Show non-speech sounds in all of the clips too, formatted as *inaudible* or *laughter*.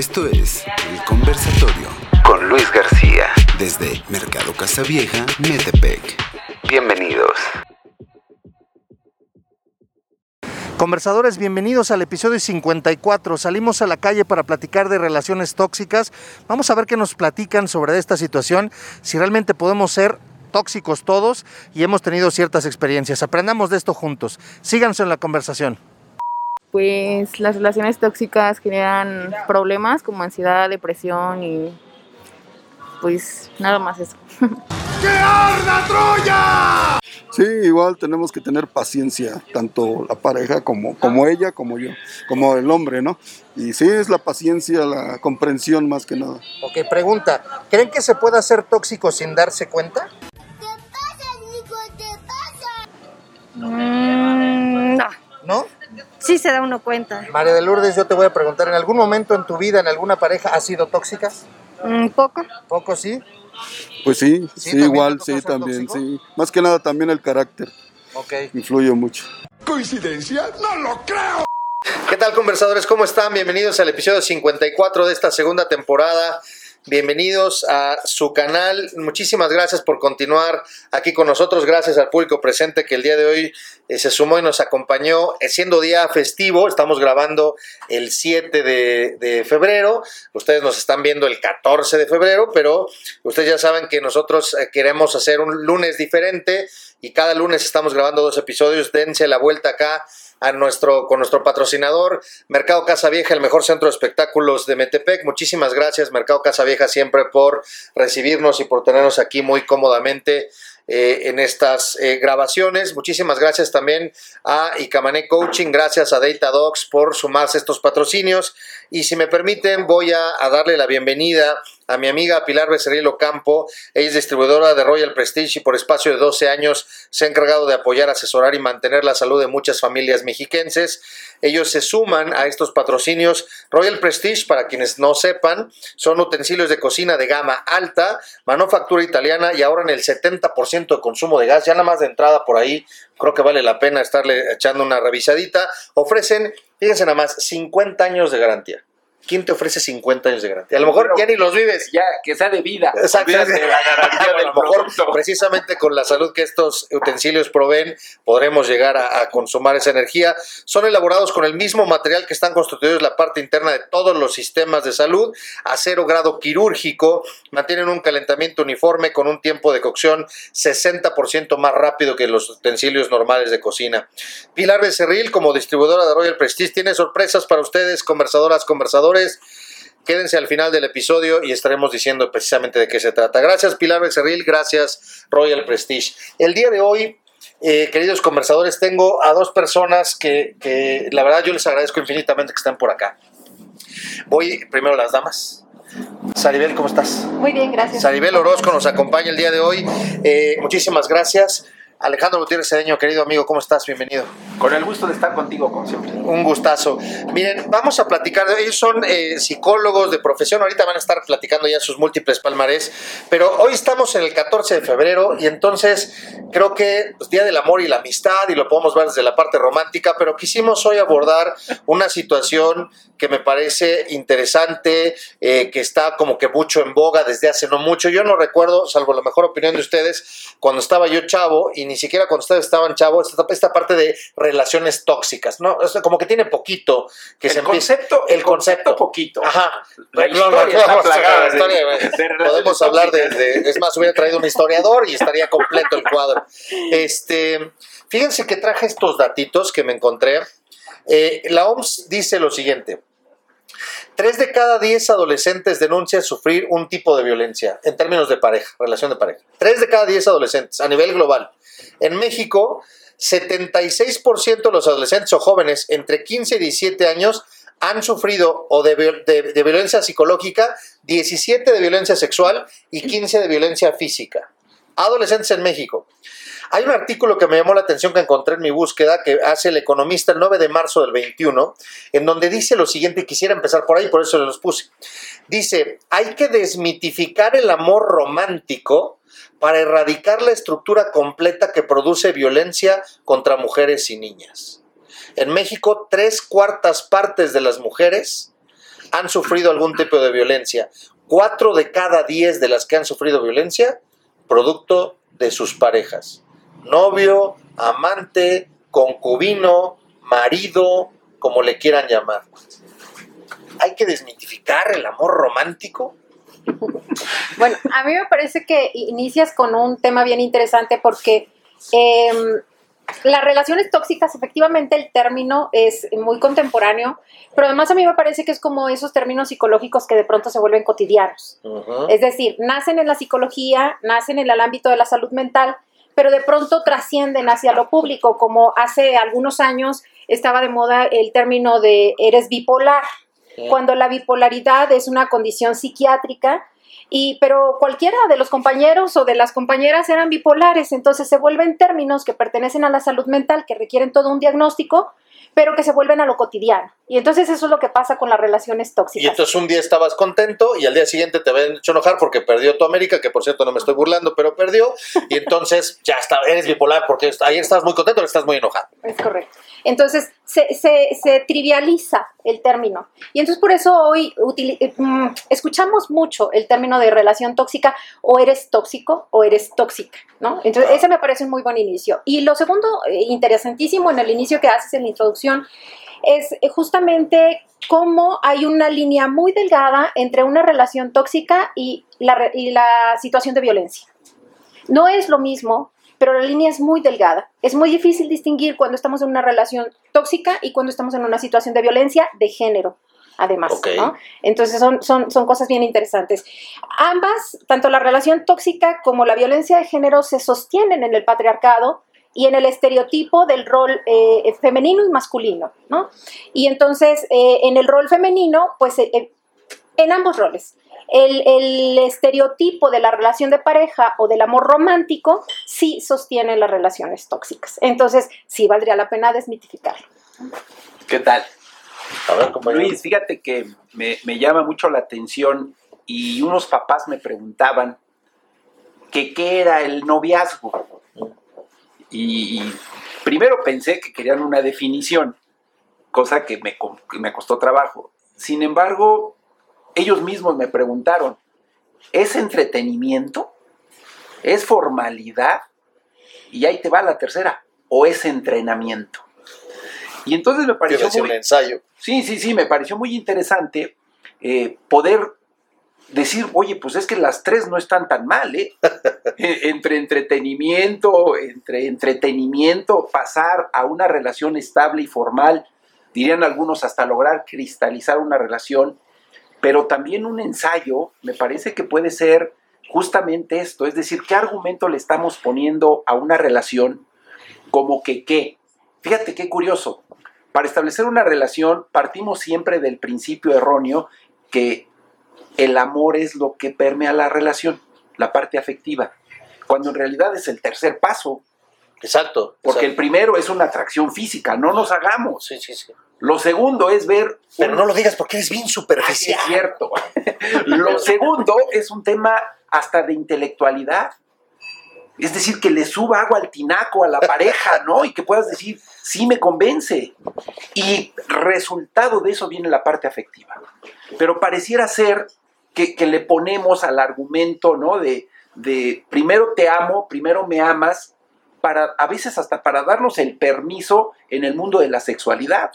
Esto es El Conversatorio con Luis García. desde Mercado Casa Vieja, Metepec. Bienvenidos. Conversadores, bienvenidos al episodio 54. Salimos a la calle para platicar de relaciones tóxicas. Vamos a ver qué nos platican sobre esta situación, si realmente podemos ser tóxicos todos y hemos tenido ciertas experiencias. Aprendamos de esto juntos. Síganse en la conversación. Pues las relaciones tóxicas generan problemas como ansiedad, depresión y pues nada más eso. *laughs* Sí, igual tenemos que tener paciencia, tanto la pareja como, como ella, como yo, como el hombre, ¿no? Y sí, es la paciencia, la comprensión más que nada. Ok, pregunta. ¿Creen que se puede hacer tóxico sin darse cuenta? Mm, no, ¿No? Sí se da uno cuenta. María de Lourdes, yo te voy a preguntar, ¿en algún momento en tu vida, en alguna pareja, has sido tóxica? Un poco. Poco sí. Pues sí, Sí, sí, ¿también igual, sí, también, tóxico? sí. Más que nada también el carácter Ok. influye mucho. ¿Qué tal conversadores? ¿Cómo están? Bienvenidos al episodio 54 de esta segunda temporada. Bienvenidos a su canal. Muchísimas gracias por continuar aquí con nosotros. Gracias al público presente que el día de hoy eh, se sumó y nos acompañó. Eh, siendo día festivo, estamos grabando el 7 de, febrero. Ustedes nos están viendo el 14 de febrero, pero ustedes ya saben que nosotros eh, queremos hacer un lunes diferente y cada lunes estamos grabando dos episodios. Dense la vuelta acá a nuestro, con nuestro patrocinador, Mercado Casa Vieja, el mejor centro de espectáculos de Metepec. Muchísimas gracias, Mercado Casa Vieja, siempre por recibirnos y por tenernos aquí muy cómodamente eh, en estas eh, grabaciones. Muchísimas gracias también a Icamané Coaching, gracias a Datadogs por sumarse estos patrocinios. Y si me permiten, voy a, a darle la bienvenida a mi amiga Pilar Becerril Ocampo. Ella es distribuidora de Royal Prestige y por espacio de 12 años se ha encargado de apoyar, asesorar y mantener la salud de muchas familias mexiquenses. Ellos se suman a estos patrocinios. Royal Prestige, para quienes no sepan, son utensilios de cocina de gama alta, manufactura italiana y ahorran el 70% de consumo de gas. Ya nada más de entrada por ahí, creo que vale la pena estarle echando una revisadita. Ofrecen, fíjense nada más, 50 años de garantía. ¿Quién te ofrece 50 años de garantía? A lo mejor ya ni los vives. Ya, que sea de vida. Exacto. La garantía *laughs* a lo mejor, precisamente con la salud que estos utensilios proveen, podremos llegar a, a consumar esa energía. Son elaborados con el mismo material que están constituidos la parte interna de todos los sistemas de salud, a cero grado quirúrgico, mantienen un calentamiento uniforme con un tiempo de cocción 60% más rápido que los utensilios normales de cocina. Pilar Becerril, como distribuidora de Royal Prestige, tiene sorpresas para ustedes, conversadoras, conversadores. Quédense al final del episodio y estaremos diciendo precisamente de qué se trata. Gracias Pilar Becerril, gracias Royal Prestige. El día de hoy, eh, queridos conversadores, tengo a dos personas que, que la verdad yo les agradezco infinitamente que estén por acá. Voy primero a las damas. Saribel, ¿cómo estás? Muy bien, gracias. Saribel Orozco nos acompaña el día de hoy. Eh, muchísimas gracias. Alejandro Gutiérrez Cedeño, querido amigo, ¿cómo estás? Bienvenido. Con el gusto de estar contigo, como siempre. Un gustazo. Miren, vamos a platicar. Ellos son eh, psicólogos de profesión. Ahorita van a estar platicando ya sus múltiples palmarés. Pero hoy estamos en el 14 de febrero y entonces creo que es Día del Amor y la Amistad y lo podemos ver desde la parte romántica. Pero quisimos hoy abordar una situación que me parece interesante, eh, que está como que mucho en boga desde hace no mucho. Yo no recuerdo, salvo la mejor opinión de ustedes, cuando estaba yo chavo y ni siquiera cuando ustedes estaban chavos, esta, esta parte de relaciones tóxicas, ¿no? O sea, como que tiene poquito que el se concepto, el concepto poquito. Ajá. La historia está plagada de- historia, Podemos hablar de- Es más, hubiera traído un historiador y estaría completo el cuadro. Este, fíjense que traje estos datitos que me encontré. Eh, la OMS dice lo siguiente. Tres de cada diez adolescentes denuncian sufrir un tipo de violencia en términos de pareja, relación de pareja. Tres de cada diez adolescentes a nivel global. En México, 76% de los adolescentes o jóvenes entre 15 y 17 años han sufrido o de, de- de violencia psicológica, 17 de violencia sexual y 15 de violencia física. Adolescentes en México. Hay un artículo que me llamó la atención que encontré en mi búsqueda que hace el economista el 9 de marzo del 21, en donde dice lo siguiente, y quisiera empezar por ahí, por eso los puse. Dice, hay que desmitificar el amor romántico para erradicar la estructura completa que produce violencia contra mujeres y niñas. En México, tres cuartas partes de las mujeres han sufrido algún tipo de violencia. Cuatro de cada diez de las que han sufrido violencia, producto de sus parejas. Novio, amante, concubino, marido, como le quieran llamar. Hay que desmitificar el amor romántico. Bueno, a mí me parece que inicias con un tema bien interesante porque em, las relaciones tóxicas, efectivamente el término es muy contemporáneo, pero además a mí me parece que es como esos términos psicológicos que de pronto se vuelven cotidianos. Es decir, nacen en la psicología, nacen en el ámbito de la salud mental, pero de pronto trascienden hacia lo público, como hace algunos años estaba de moda el término de eres bipolar, Sí. cuando la bipolaridad es una condición psiquiátrica. Y, pero cualquiera de los compañeros o de las compañeras eran bipolares, entonces se vuelven términos que pertenecen a la salud mental, que requieren todo un diagnóstico, pero que se vuelven a lo cotidiano. Y entonces eso es lo que pasa con las relaciones Y tóxicas. entonces un día estabas contento y al día siguiente te habían hecho enojar porque perdió tu América, que por cierto no me estoy burlando, pero perdió. Y entonces ya está, eres bipolar porque ayer estabas muy contento, ahora estás muy enojado. Es correcto. Entonces, se, se- se trivializa el término. Y entonces por eso hoy eh, mm, escuchamos mucho el término de relación tóxica, o eres tóxico o eres tóxica, ¿no? Entonces, ese me parece un muy buen inicio. Y lo segundo, eh, interesantísimo en el inicio que haces en la introducción, es eh, justamente cómo hay una línea muy delgada entre una relación tóxica y la, y la situación de violencia. No es lo mismo, pero la línea es muy delgada. Es muy difícil distinguir cuando estamos en una relación tóxica y cuando estamos en una situación de violencia de género, además. ¿no? Entonces son, son, son cosas bien interesantes. Ambas, tanto la relación tóxica como la violencia de género, se sostienen en el patriarcado y en el estereotipo del rol eh, femenino y masculino, ¿no? Y entonces, eh, en el rol femenino, pues eh, en ambos roles. El, el estereotipo de la relación de pareja o del amor romántico sí sostiene las relaciones tóxicas. Entonces, sí valdría la pena desmitificarlo. ¿Qué tal? A ver, compañero. Luis, fíjate que me, me llama mucho la atención y unos papás me preguntaban que qué era el noviazgo. Y, y primero pensé que querían una definición, cosa que me, que me costó trabajo. Sin embargo, ellos mismos me preguntaron, ¿es entretenimiento? ¿Es formalidad? Y ahí te va la tercera, ¿o es entrenamiento? Y entonces me pareció muy, un ensayo. Sí, sí, sí, me pareció muy interesante eh, poder decir, oye, pues es que las tres no están tan mal, ¿eh? *laughs* Eh, entre entretenimiento, entre entretenimiento, pasar a una relación estable y formal, dirían algunos hasta lograr cristalizar una relación, pero también un ensayo, me parece que puede ser justamente esto, es decir, ¿qué argumento le estamos poniendo a una relación como que qué? Fíjate qué curioso, para establecer una relación partimos siempre del principio erróneo que el amor es lo que permea la relación, la parte afectiva, cuando en realidad es el tercer paso, Exacto. porque el primero es una atracción física, no nos hagamos. Sí, sí, sí. Lo segundo es ver... Pero un- no lo digas porque eres bien Ah, superficial. es cierto. *laughs* Lo segundo es un tema hasta de intelectualidad. Es decir, que le suba agua al tinaco a la pareja, ¿no? Y que puedas decir, sí me convence. Y resultado de eso viene la parte afectiva. Pero pareciera ser que, que le ponemos al argumento, ¿no? De, de primero te amo, primero me amas, para, a veces hasta para darnos el permiso en el mundo de la sexualidad.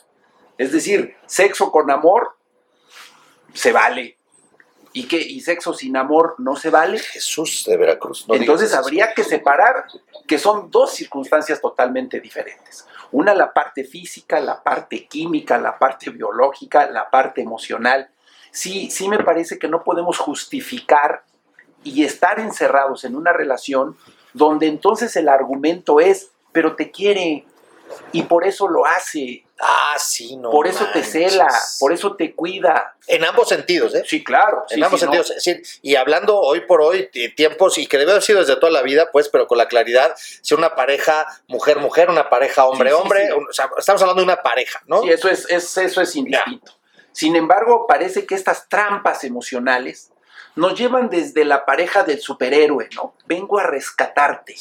Es decir, sexo con amor se vale. ¿Y qué? ¿Y sexo sin amor no se vale? Jesús de Veracruz. no Entonces habría que separar que son dos circunstancias totalmente diferentes. Una la parte física, la parte química, la parte biológica, la parte emocional. Sí, sí me parece que no podemos justificar y estar encerrados en una relación donde entonces el argumento es, pero te quiere y por eso lo hace, Ah, sí, no. por eso te cela, por eso te cuida. En ambos sentidos, ¿eh? Sí, claro. en sí, ambos sí, no. sentidos. Es decir, y hablando hoy por hoy, tiempos, y que debe haber sido desde toda la vida, pues, pero con la claridad, si una pareja mujer-mujer, una pareja hombre-hombre, Sí, sí, sí. un- o sea, estamos hablando de una pareja, ¿no? Sí, eso es, es- eso es indistinto. Sin embargo, parece que estas trampas emocionales nos llevan desde la pareja del superhéroe, ¿no? Vengo a rescatarte.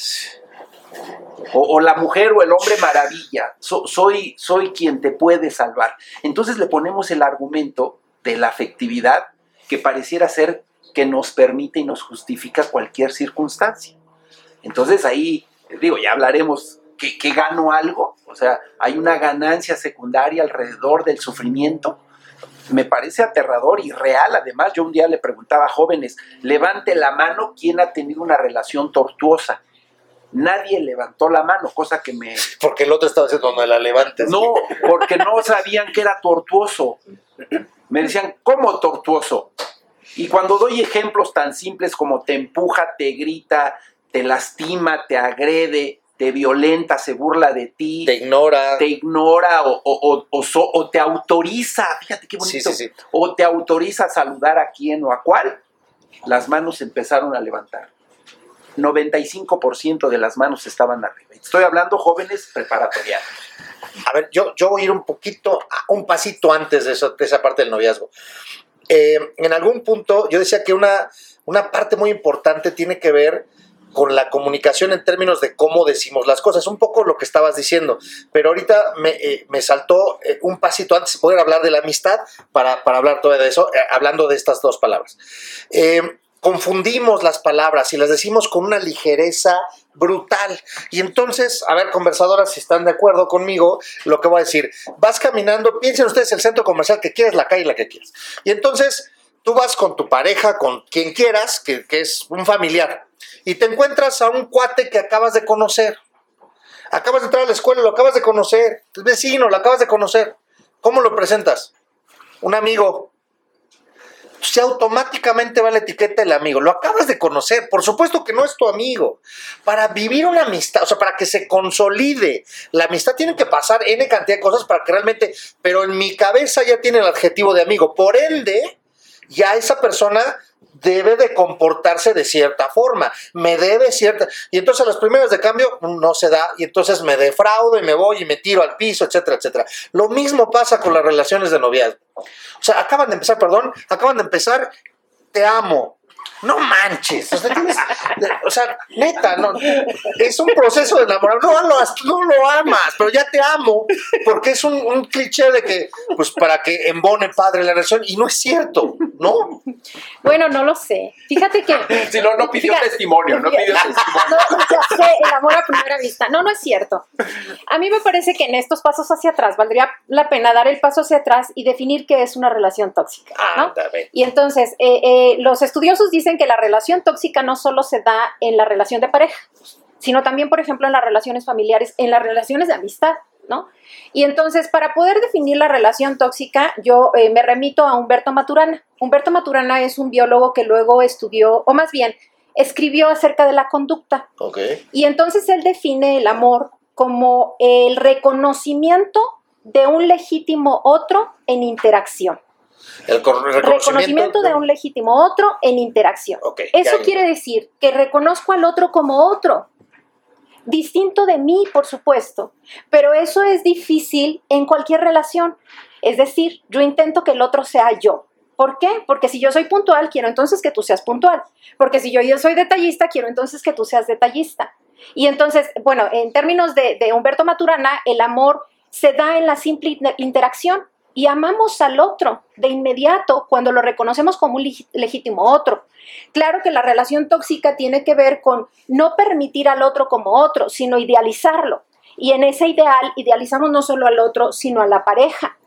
O, la mujer o el hombre maravilla. So- soy, soy quien te puede salvar. Entonces le ponemos el argumento de la afectividad que pareciera ser que nos permite y nos justifica cualquier circunstancia. Entonces ahí, digo, ya hablaremos que, que gano algo, o sea, hay una ganancia secundaria alrededor del sufrimiento. Me parece aterrador y real. Además, yo un día le preguntaba a jóvenes, levante la mano quién ha tenido una relación tortuosa. Nadie levantó la mano, cosa que me... Porque el otro estaba diciendo, no la levantes. No, porque no sabían que era tortuoso. Me decían, ¿cómo tortuoso? Y cuando doy ejemplos tan simples como te empuja, te grita, te lastima, te agrede, te violenta, se burla de ti, Te ignora. te ignora o, o- o- so- o te autoriza, fíjate qué bonito, Sí, sí, sí. o te autoriza a saludar a quién o a cuál, las manos empezaron a levantar. 95% de las manos estaban arriba. Estoy hablando jóvenes preparatorianos. A ver, yo, yo voy a ir un poquito, un pasito antes de, eso, de esa parte del noviazgo. Eh, en algún punto yo decía que una, una parte muy importante tiene que ver con la comunicación en términos de cómo decimos las cosas, un poco lo que estabas diciendo, pero ahorita me, eh, me saltó eh, un pasito antes de poder hablar de la amistad para, para hablar todavía de eso, eh, hablando de estas dos palabras. Confundimos las palabras y las decimos con una ligereza brutal. Y entonces, a ver, conversadoras, si están de acuerdo conmigo, lo que voy a decir, vas caminando, piensen ustedes el centro comercial que quieres, la calle la que quieras. Y entonces tú vas con tu pareja, con quien quieras, que, que es un familiar, y te encuentras a un cuate que acabas de conocer. Acabas de entrar a la escuela, lo acabas de conocer, es vecino, lo acabas de conocer. ¿Cómo lo presentas? Un amigo, se automáticamente va la etiqueta del amigo. Lo acabas de conocer, por supuesto que no es tu amigo. Para vivir una amistad, o sea, para que se consolide la amistad, tienen que pasar N cantidad de cosas para que realmente, pero en mi cabeza ya tiene el adjetivo de amigo. Por ende, ya esa persona debe de comportarse de cierta forma, me debe cierta, y entonces las primeras de cambio no se da, y entonces me defraudo y me voy y me tiro al piso, etcétera, etcétera. Lo mismo pasa con las relaciones de noviazgo. O sea, acaban de empezar, perdón, acaban de empezar, te amo. No manches, o sea, tienes- o sea, neta, no, es un proceso de enamorar, no lo, no lo amas, pero ya te amo, porque es un, un cliché de que, pues para que embone padre la relación, y no es cierto, ¿no? Bueno, no lo sé. Fíjate que. Si no, no pidió Fíjate, testimonio, no pidió testimonio. No, ya sé, el amor a primera vista. No, no es cierto. A mí me parece que en estos pasos hacia atrás valdría la pena dar el paso hacia atrás y definir qué es una relación tóxica, ¿no? Ándale. Y entonces, eh, eh, los estudiosos dicen que la relación tóxica no solo se da en la relación de pareja, sino también, por ejemplo, en las relaciones familiares, en las relaciones de amistad, ¿no? Y entonces, para poder definir la relación tóxica, yo eh, me remito a Humberto Maturana. Humberto Maturana es un biólogo que luego estudió, o más bien, escribió acerca de la conducta. Ok. Y entonces él define el amor como el reconocimiento de un legítimo otro en interacción. El reconocimiento, Reconocimiento de un legítimo otro en interacción. Eso quiere decir que reconozco al otro como otro, distinto de mí, por supuesto, pero eso es difícil en cualquier relación. Es decir, yo intento que el otro sea yo. ¿Por qué? Porque si yo soy puntual, quiero entonces que tú seas puntual. Porque si yo, yo soy detallista, quiero entonces que tú seas detallista. Y entonces, bueno, en términos de, de Humberto Maturana, el amor se da en la simple inter- interacción y amamos al otro de inmediato cuando lo reconocemos como un leg- legítimo otro. Claro que la relación tóxica tiene que ver con no permitir al otro como otro, sino idealizarlo. Y en ese ideal idealizamos no solo al otro, sino a la pareja,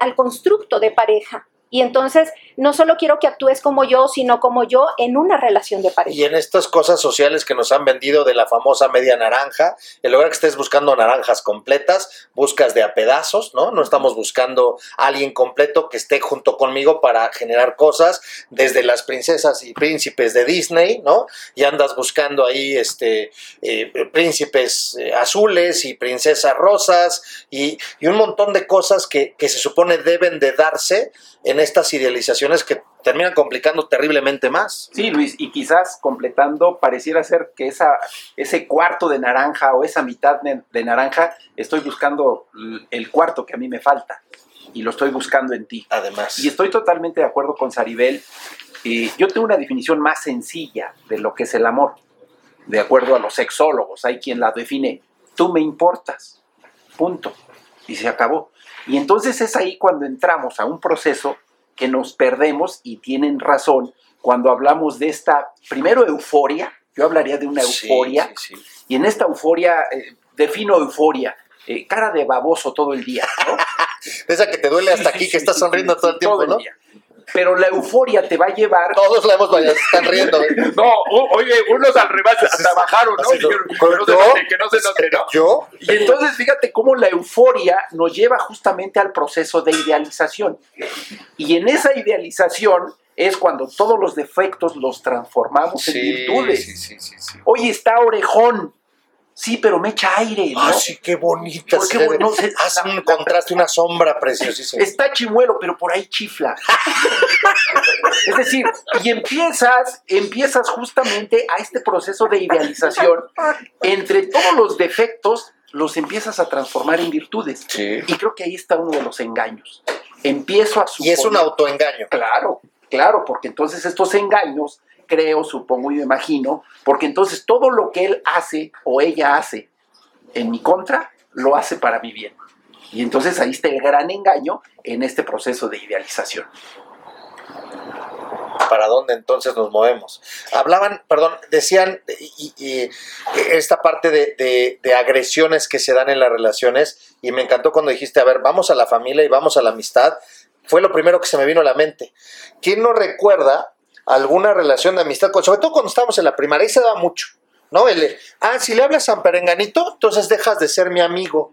al constructo de pareja. Y entonces no solo quiero que actúes como yo, sino como yo en una relación de pareja. Y en estas cosas sociales que nos han vendido de la famosa media naranja, en lugar que estés buscando naranjas completas, buscas de a pedazos, ¿no? No estamos buscando alguien completo que esté junto conmigo para generar cosas, desde las princesas y príncipes de Disney, ¿no? Y andas buscando ahí este, eh, príncipes eh, azules y princesas rosas y, y un montón de cosas que, que se supone deben de darse estas idealizaciones que terminan complicando terriblemente más. Sí, Luis, y quizás completando, pareciera ser que esa, ese cuarto de naranja o esa mitad de, de naranja, estoy buscando el cuarto que a mí me falta y lo estoy buscando en ti. Además. Y estoy totalmente de acuerdo con Saribel. Eh, yo tengo una definición más sencilla de lo que es el amor, de acuerdo a los sexólogos. Hay quien la define, tú me importas, punto. Y se acabó. Y entonces es ahí cuando entramos a un proceso que nos perdemos y tienen razón cuando hablamos de esta, primero euforia, yo hablaría de una euforia, sí, sí. y en esta euforia, eh, defino euforia, eh, cara de baboso todo el día, ¿no? *laughs* Esa que te duele hasta aquí, que estás sonriendo todo el tiempo, todo ¿no? día. Pero la euforia te va a llevar Todos la hemos bailado, están riendo. ¿eh? *laughs* No, o- oye, unos al revés trabajaron, ¿no? Así, Y que, ¿no? que no se ¿Yo? note, que no se note, ¿no? ¿Yo? Y entonces fíjate cómo la euforia nos lleva justamente al proceso de idealización. Y en esa idealización es cuando todos los defectos los transformamos en virtudes. sí, sí, sí, sí. Oye, está orejón. Sí, pero me echa aire, ¿no? Ah, sí, qué bonita. ¿Por qué se ve. bueno? Se- Hace la- un contraste, una sombra preciosísima. Está chimuelo, pero por ahí chifla. *laughs* es decir, y empiezas, empiezas justamente a este proceso de idealización. Entre todos los defectos, los empiezas a transformar en virtudes. Sí. Y creo que ahí está uno de los engaños. Empiezo a Y es un suponer- autoengaño. Claro, claro, porque entonces estos engaños, creo, supongo y imagino, porque entonces todo lo que él hace o ella hace en mi contra, lo hace para mi bien. Y entonces ahí está el gran engaño en este proceso de idealización. ¿Para dónde entonces nos movemos? Hablaban, perdón, decían y- esta parte de, de- de agresiones que se dan en las relaciones y me encantó cuando dijiste, a ver, vamos a la familia y vamos a la amistad. Fue lo primero que se me vino a la mente. ¿Quién no recuerda alguna relación de amistad? Sobre todo cuando estábamos en la primaria, ahí se daba mucho. ¿No? El, ah, si le hablas a San Perenganito, entonces dejas de ser mi amigo.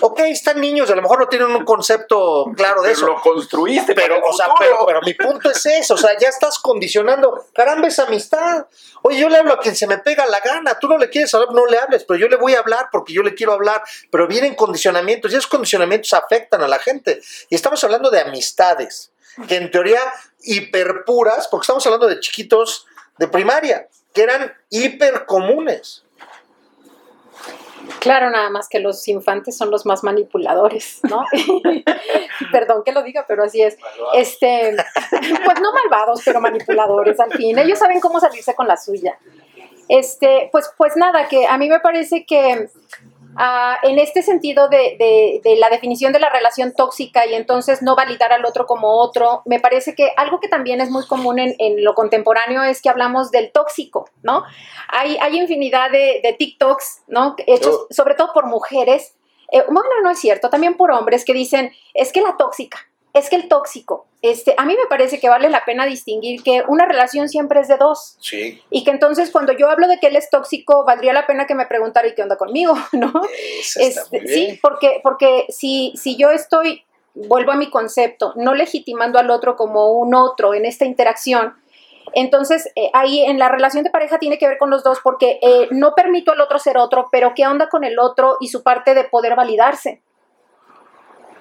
Ok, están niños, a lo mejor no tienen un concepto claro de eso. Lo construiste, Pero, o sea, pero, pero mi punto es eso, o sea, ya estás condicionando, caramba, es amistad. Oye, yo le hablo a quien se me pega la gana, tú no le quieres hablar, no le hables, pero yo le voy a hablar porque yo le quiero hablar, pero vienen condicionamientos y esos condicionamientos afectan a la gente. Y estamos hablando de amistades, que en teoría hiperpuras, porque estamos hablando de chiquitos de primaria, que eran hiper comunes. Claro, nada más que los infantes son los más manipuladores, ¿no? *laughs* Perdón que lo diga, pero así es. Este, pues no malvados, pero manipuladores al fin. Ellos saben cómo salirse con la suya. Este, pues, pues nada, que a mí me parece que ah, en este sentido de, de- de la definición de la relación tóxica y entonces no validar al otro como otro, me parece que algo que también es muy común en, en lo contemporáneo es que hablamos del tóxico, ¿no? Hay, hay infinidad de, de TikToks, ¿no? Hechos Oh. sobre todo por mujeres. Eh, bueno, no es cierto, también por hombres que dicen, es que la tóxica, es que el tóxico. Este, a mí me parece que vale la pena distinguir que una relación siempre es de dos. Sí, Y que entonces cuando yo hablo de que él es tóxico, valdría la pena que me preguntara, ¿y qué onda conmigo? *laughs* ¿No? Este, sí, porque, porque si, si yo estoy, vuelvo a mi concepto, no legitimando al otro como un otro en esta interacción, entonces eh, ahí en la relación de pareja tiene que ver con los dos porque eh, no permito al otro ser otro, pero ¿qué onda con el otro y su parte de poder validarse?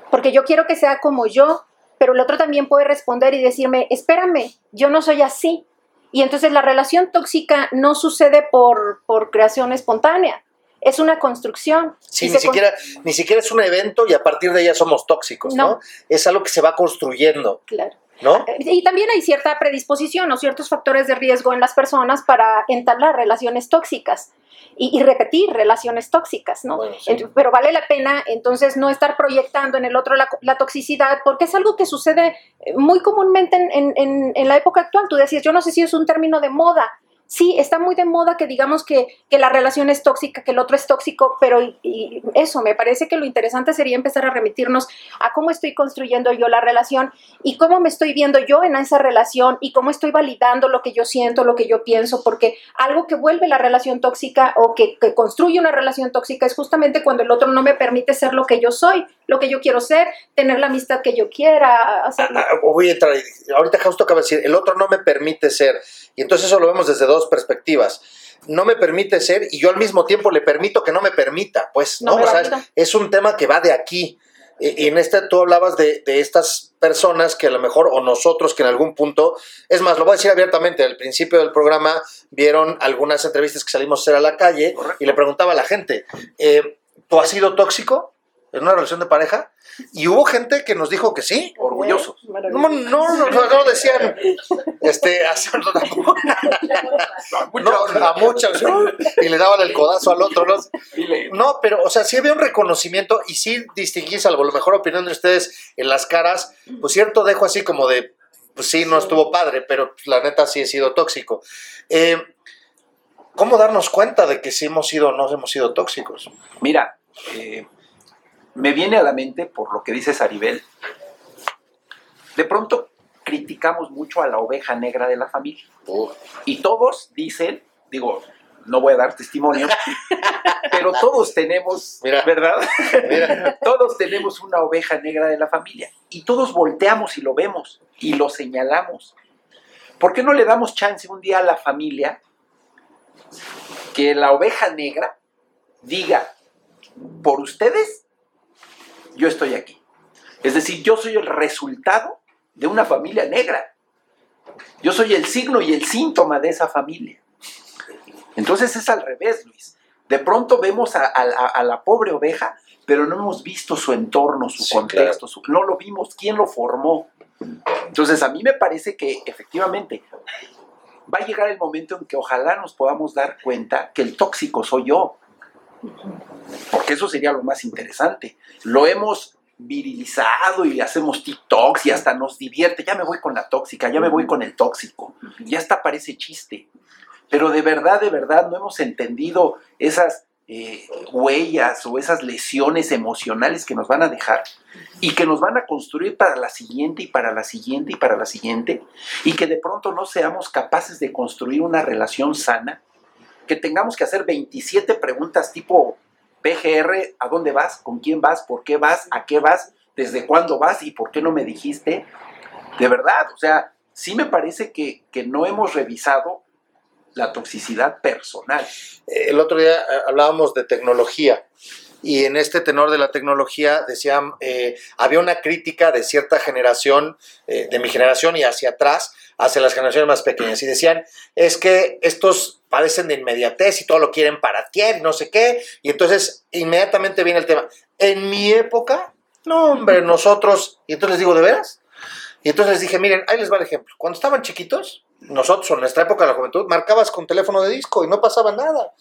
Porque yo quiero que sea como yo, pero el otro también puede responder y decirme, espérame, yo no soy así. Y entonces la relación tóxica no sucede por, por creación espontánea, es una construcción. Sí, ni con- siquiera, ni siquiera es un evento y a partir de ella somos tóxicos, ¿no? No. Es algo que se va construyendo, Claro. ¿No? Y también hay cierta predisposición o ciertos factores de riesgo en las personas para entablar relaciones tóxicas y, y repetir relaciones tóxicas, ¿no? Bueno, sí. Ent- Pero vale la pena entonces no estar proyectando en el otro la, la toxicidad porque es algo que sucede eh, muy comúnmente en, en- en- en la época actual. Tú decías, yo no sé si es un término de moda. Sí, está muy de moda que digamos que, que la relación es tóxica, que el otro es tóxico, pero y- y eso, me parece que lo interesante sería empezar a remitirnos a cómo estoy construyendo yo la relación y cómo me estoy viendo yo en esa relación y cómo estoy validando lo que yo siento, lo que yo pienso, porque algo que vuelve la relación tóxica o que, que construye una relación tóxica es justamente cuando el otro no me permite ser lo que yo soy, lo que yo quiero ser, tener la amistad que yo quiera, hacerlo. Ah, voy a entrar, ahí. ahorita justo acaba de decir, el otro no me permite ser, y entonces eso lo vemos desde dos perspectivas. No me permite ser y yo al mismo tiempo le permito que no me permita, pues, ¿no? No o sea, valido. es un tema que va de aquí. Y en este tú hablabas de, de estas personas que a lo mejor, o nosotros que en algún punto, es más, lo voy a decir abiertamente, al principio del programa vieron algunas entrevistas que salimos a hacer a la calle y le preguntaba a la gente, eh, ¿tú has sido tóxico en una relación de pareja? Y hubo gente que nos dijo que sí, Orgullosos. no, no, no, no, no decían, este, haciendo- *laughs* mucha no, a muchas, y le daban el codazo al otro, ¿no? Pero, o sea, sí había un reconocimiento y sí distinguí, salvo la mejor opinión de ustedes en las caras, pues cierto dejo así como de, pues sí, no estuvo padre, pero pues, la neta sí he sido tóxico. Eh, ¿Cómo darnos cuenta de que sí hemos sido o no hemos sido tóxicos? Mira, eh, me viene a la mente, por lo que dice Saribel, de pronto criticamos mucho a la oveja negra de la familia. Y todos dicen, digo, no voy a dar testimonio, *laughs* pero todos tenemos, Mira. ¿verdad? Mira, *laughs* Todos tenemos una oveja negra de la familia. Y todos volteamos y lo vemos y lo señalamos. ¿Por qué no le damos chance un día a la familia que la oveja negra diga, por ustedes, yo estoy aquí? Es decir, yo soy el resultado de una familia negra. Yo soy el signo y el síntoma de esa familia. Entonces es al revés, Luis. De pronto vemos a, a- a- a la pobre oveja, pero no hemos visto su entorno, su Sí, contexto, su- no lo vimos, quién lo formó. Entonces a mí me parece que efectivamente va a llegar el momento en que ojalá nos podamos dar cuenta que el tóxico soy yo. Porque eso sería lo más interesante. Lo hemos virilizado y hacemos TikToks y hasta nos divierte. Ya me voy con la tóxica, ya me voy con el tóxico. Ya hasta parece chiste. Pero de verdad, de verdad, no hemos entendido esas eh, huellas o esas lesiones emocionales que nos van a dejar y que nos van a construir para la siguiente y para la siguiente y para la siguiente y que de pronto no seamos capaces de construir una relación sana, que tengamos que hacer 27 preguntas tipo PGR, ¿a dónde vas? ¿Con quién vas? ¿Por qué vas? ¿A qué vas? ¿Desde cuándo vas? ¿Y por qué no me dijiste? De verdad, o sea, sí me parece que, que no hemos revisado la toxicidad personal. Eh, el otro día eh, hablábamos de tecnología y en este tenor de la tecnología decían, eh, había una crítica de cierta generación, eh, de mi generación y hacia atrás, hacia las generaciones más pequeñas. Y decían, es que estos padecen de inmediatez y todo lo quieren para ti no sé qué. Y entonces inmediatamente viene el tema. En mi época, no, hombre, nosotros. Y entonces les digo, ¿de veras? Y entonces les dije, miren, ahí les va el ejemplo. Cuando estaban chiquitos, nosotros, en nuestra época de la juventud, marcabas con teléfono de disco y no pasaba nada.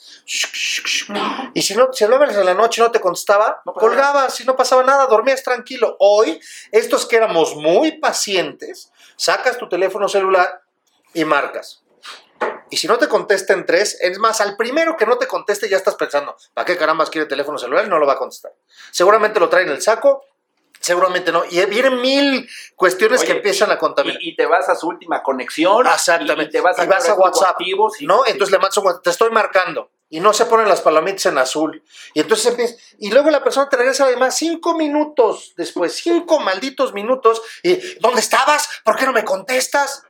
Y si no, si hablabas en la noche y no te contestaba, No colgabas y no pasaba nada, dormías tranquilo. Hoy, estos que éramos muy pacientes, sacas tu teléfono celular y marcas. Y si no te contesta en tres, es más, al primero que no te conteste ya estás pensando, ¿para qué carambas quiere teléfono celular? No lo va a contestar. Seguramente lo trae en el saco, seguramente no. Y vienen mil cuestiones que empiezan a contaminar. Y, y te vas a su última conexión. Exactamente. Y te vas a, Y vas a WhatsApp, ¿no? sí. Entonces le mandas un WhatsApp, te estoy marcando. Y no se ponen las palomitas en azul. Y entonces empieza. Y luego la persona te regresa además cinco minutos después, cinco malditos minutos. Y ¿dónde estabas? ¿Por qué no me contestas?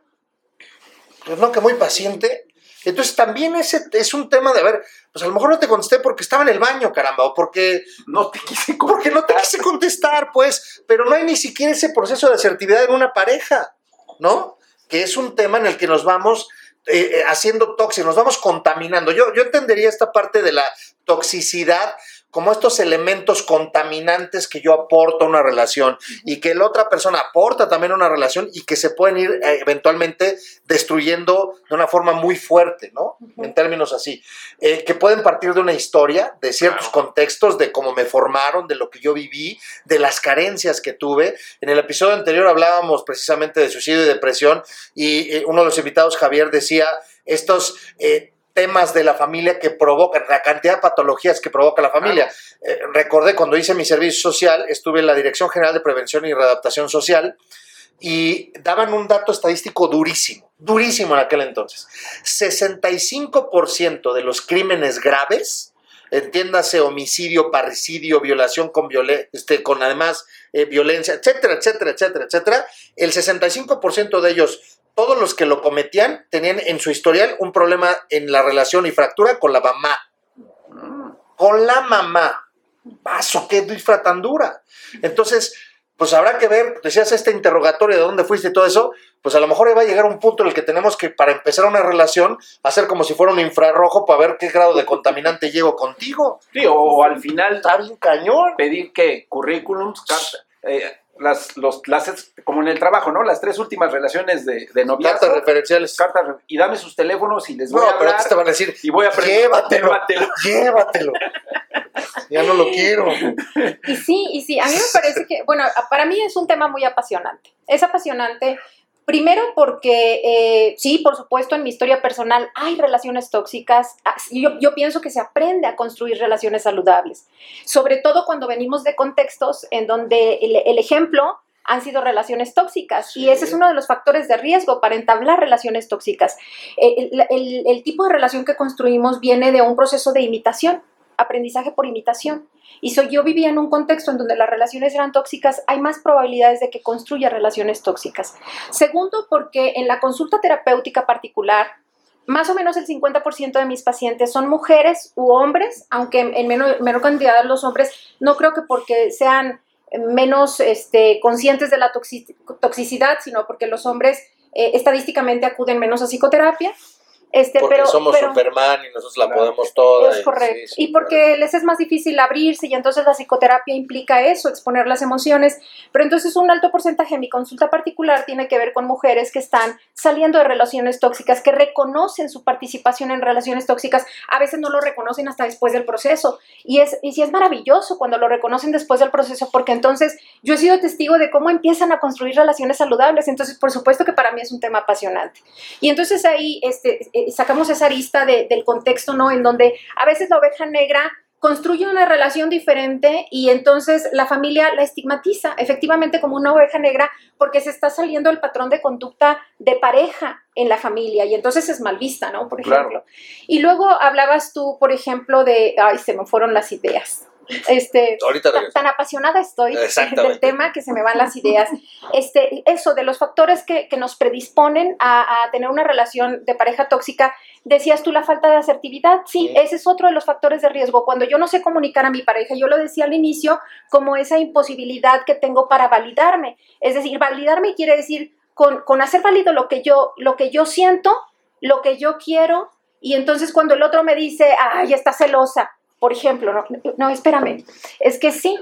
Pues no, que muy paciente. Entonces también ese es un tema de, a ver, pues a lo mejor no te contesté porque estaba en el baño, caramba, o porque no te quise porque no te quise contestar, pues, pero no hay ni siquiera ese proceso de asertividad en una pareja, ¿no? Que es un tema en el que nos vamos eh, eh, haciendo tóxicos, nos vamos contaminando. Yo, yo entendería esta parte de la toxicidad como estos elementos contaminantes que yo aporto a una relación y que la otra persona aporta también a una relación y que se pueden ir eh, eventualmente destruyendo de una forma muy fuerte, ¿no? En términos así, Eh, que pueden partir de una historia, de ciertos contextos, de cómo me formaron, de lo que yo viví, de las carencias que tuve. En el episodio anterior hablábamos precisamente de suicidio y depresión y eh, uno de los invitados, Javier, decía estos... temas de la familia que provocan, la cantidad de patologías que provoca la familia. Eh, recordé cuando hice mi servicio social, estuve en la Dirección General de Prevención y Readaptación Social y daban un dato estadístico durísimo, durísimo en aquel entonces. 65% de los crímenes graves, entiéndase homicidio, parricidio, violación con, violen- este, con además eh, violencia, etcétera, etcétera, etcétera, etcétera, el 65% de ellos, todos los que lo cometían, tenían en su historial un problema en la relación y fractura con la mamá. Con la mamá. Paso, qué disfra tan dura. Entonces, pues habrá que ver, decías este interrogatorio de dónde fuiste y todo eso, pues a lo mejor va a llegar un punto en el que tenemos que, para empezar una relación, hacer como si fuera un infrarrojo para ver qué grado de contaminante llego contigo. Sí, o al final Está bien cañón. pedir que currículums, carta, eh, las, los, las, como en el trabajo, ¿no? Las tres últimas relaciones de, de Cartas noviazgo. referenciales. cartas y dame sus teléfonos y les voy No, a pero hablar. te van a decir, y voy a aprender. llévatelo, Llévatelo. *laughs* llévatelo. Ya no lo quiero. Y sí, y sí, a mí me parece que, bueno, para mí es un tema muy apasionante. Es apasionante, primero porque, eh, sí, por supuesto, en mi historia personal hay relaciones tóxicas. Ah, Yo, yo pienso que se aprende a construir relaciones saludables, sobre todo cuando venimos de contextos en donde el, el ejemplo han sido relaciones tóxicas y ese es uno de los factores de riesgo para entablar relaciones tóxicas. El, el- el tipo de relación que construimos viene de un proceso de imitación, aprendizaje por imitación. Y si yo vivía en un contexto en donde las relaciones eran tóxicas, hay más probabilidades de que construya relaciones tóxicas. Segundo, porque en la consulta terapéutica particular, más o menos el 50% de mis pacientes son mujeres u hombres, aunque en menor, menor cantidad los hombres, no creo que porque sean menos este, conscientes de la toxi- toxicidad, sino porque los hombres eh, estadísticamente acuden menos a psicoterapia. Este, Porque pero, somos pero- Superman y nosotros la Claro. podemos toda. es y- correcto. sí, sí, y porque les es más difícil abrirse y entonces la psicoterapia implica eso, exponer las emociones. Pero entonces un alto porcentaje de mi consulta particular tiene que ver con mujeres que están saliendo de relaciones tóxicas, que reconocen su participación en relaciones tóxicas. A veces no lo reconocen hasta después del proceso. Y es, y sí es maravilloso cuando lo reconocen después del proceso, porque entonces yo he sido testigo de cómo empiezan a construir relaciones saludables. Entonces, por supuesto que para mí es un tema apasionante. Y entonces ahí este, eh, sacamos esa arista de- del contexto, ¿no? En donde a veces la oveja negra construye una relación diferente y entonces la familia la estigmatiza efectivamente como una oveja negra porque se está saliendo el patrón de conducta de pareja en la familia y entonces es mal vista, ¿no? Por Claro. ejemplo. Y luego hablabas tú, por ejemplo, de, ay, se me fueron las ideas. Este, Ahorita tan, apasionada estoy del tema que se me van las ideas. Este, eso, de los factores que, que nos predisponen a, a tener una relación de pareja tóxica, decías tú la falta de asertividad. Sí, Sí. ese es otro de los factores de riesgo. Cuando yo no sé comunicar a mi pareja, yo lo decía al inicio, como esa imposibilidad que tengo para validarme. Es decir, validarme quiere decir con, con hacer válido lo que yo, lo que yo siento, lo que yo quiero, y entonces cuando el otro me dice, ay, está celosa, por ejemplo, no, no, espérame, es que sí,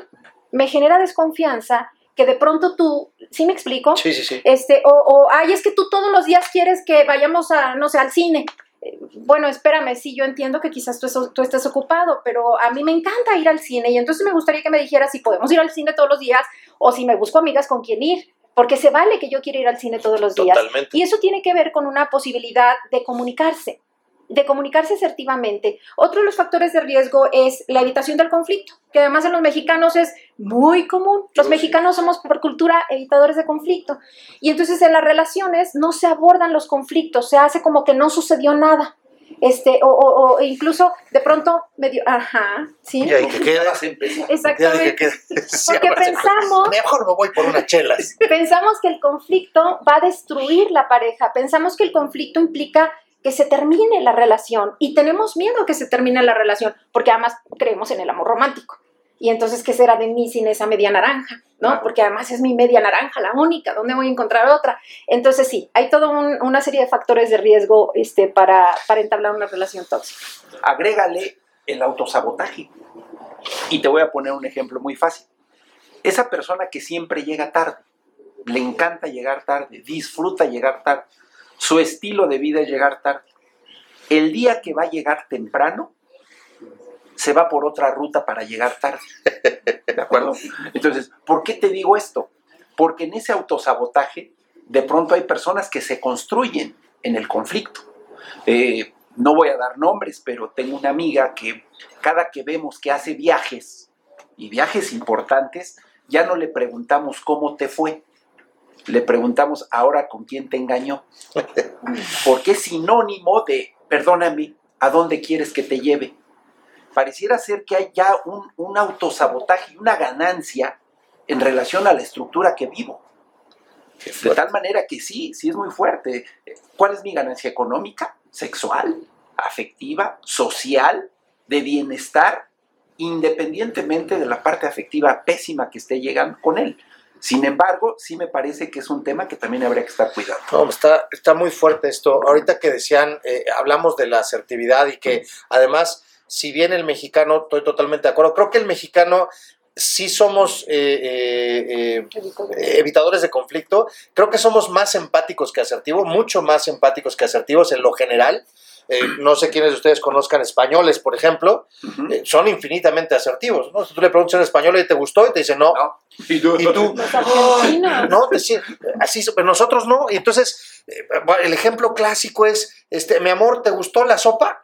me genera desconfianza que de pronto tú, ¿sí me explico? Sí, sí, sí. Este, o, o, ay, es que tú todos los días quieres que vayamos a, no sé, al cine. Eh, Bueno, espérame, sí, yo entiendo que quizás tú, tú estés ocupado, pero a mí me encanta ir al cine y entonces me gustaría que me dijeras si podemos ir al cine todos los días o si me busco amigas con quien ir, porque se vale que yo quiera ir al cine todos los días. Totalmente. Y eso tiene que ver con una posibilidad de comunicarse, de comunicarse asertivamente. Otro de los factores de riesgo es la evitación del conflicto, que además en los mexicanos es muy común. Los Sí. mexicanos somos por cultura evitadores de conflicto. Y entonces en las relaciones no se abordan los conflictos, se hace como que no sucedió nada. Este, o, o- o incluso de pronto medio, ajá, sí, Y ahí que quede. Vas a empezar. *laughs* Ya exactamente. que *laughs* sí, Porque pensamos- Mejor me voy por unas chelas. *laughs* Pensamos que el conflicto va a destruir la pareja, pensamos que el conflicto implica que se termine la relación y tenemos miedo que se termine la relación porque además creemos en el amor romántico. Y entonces, ¿qué será de mí sin esa media naranja? ¿No? Porque además es mi media naranja, la única, ¿dónde voy a encontrar otra? Entonces, sí, hay toda una serie de factores de riesgo este, para, para entablar una relación tóxica. agrégale el autosabotaje. Y te voy a poner un ejemplo muy fácil. Esa persona que siempre llega tarde, le encanta llegar tarde, disfruta llegar tarde, su estilo de vida es llegar tarde. El día que va a llegar temprano, se va por otra ruta para llegar tarde. *laughs* ¿De acuerdo? Entonces, ¿por qué te digo esto? Porque en ese autosabotaje, de pronto hay personas que se construyen en el conflicto. Eh, no voy a dar nombres, pero tengo una amiga que cada que vemos que hace viajes, y viajes importantes, ya no le preguntamos cómo te fue. Le preguntamos ahora con quién te engañó. Porque es sinónimo de, perdóname, ¿a dónde quieres que te lleve? Pareciera ser que hay ya un, un autosabotaje y una ganancia en relación a la estructura que vivo. De tal manera que sí, sí es muy fuerte. ¿Cuál es mi ganancia económica? Sexual, afectiva, social, de bienestar, independientemente de la parte afectiva pésima que esté llegando con él. Sin embargo, sí me parece que es un tema que también habría que estar cuidando. No, está, está muy fuerte esto. Ahorita que decían, eh, hablamos de la asertividad y que además, si bien el mexicano, estoy totalmente de acuerdo, creo que el mexicano sí somos eh, eh, eh, evitadores de conflicto. Creo que somos más empáticos que asertivos, mucho más empáticos que asertivos en lo general. Eh, no sé quiénes de ustedes conozcan españoles, por ejemplo, eh, son infinitamente asertivos. ¿no? Si tú le preguntas a un español y te gustó y te dice no, No. Y tú, y tú, argentinos. no, te sí, así, pero nosotros no. Y entonces, eh, el ejemplo clásico es, este, mi amor, ¿te gustó la sopa?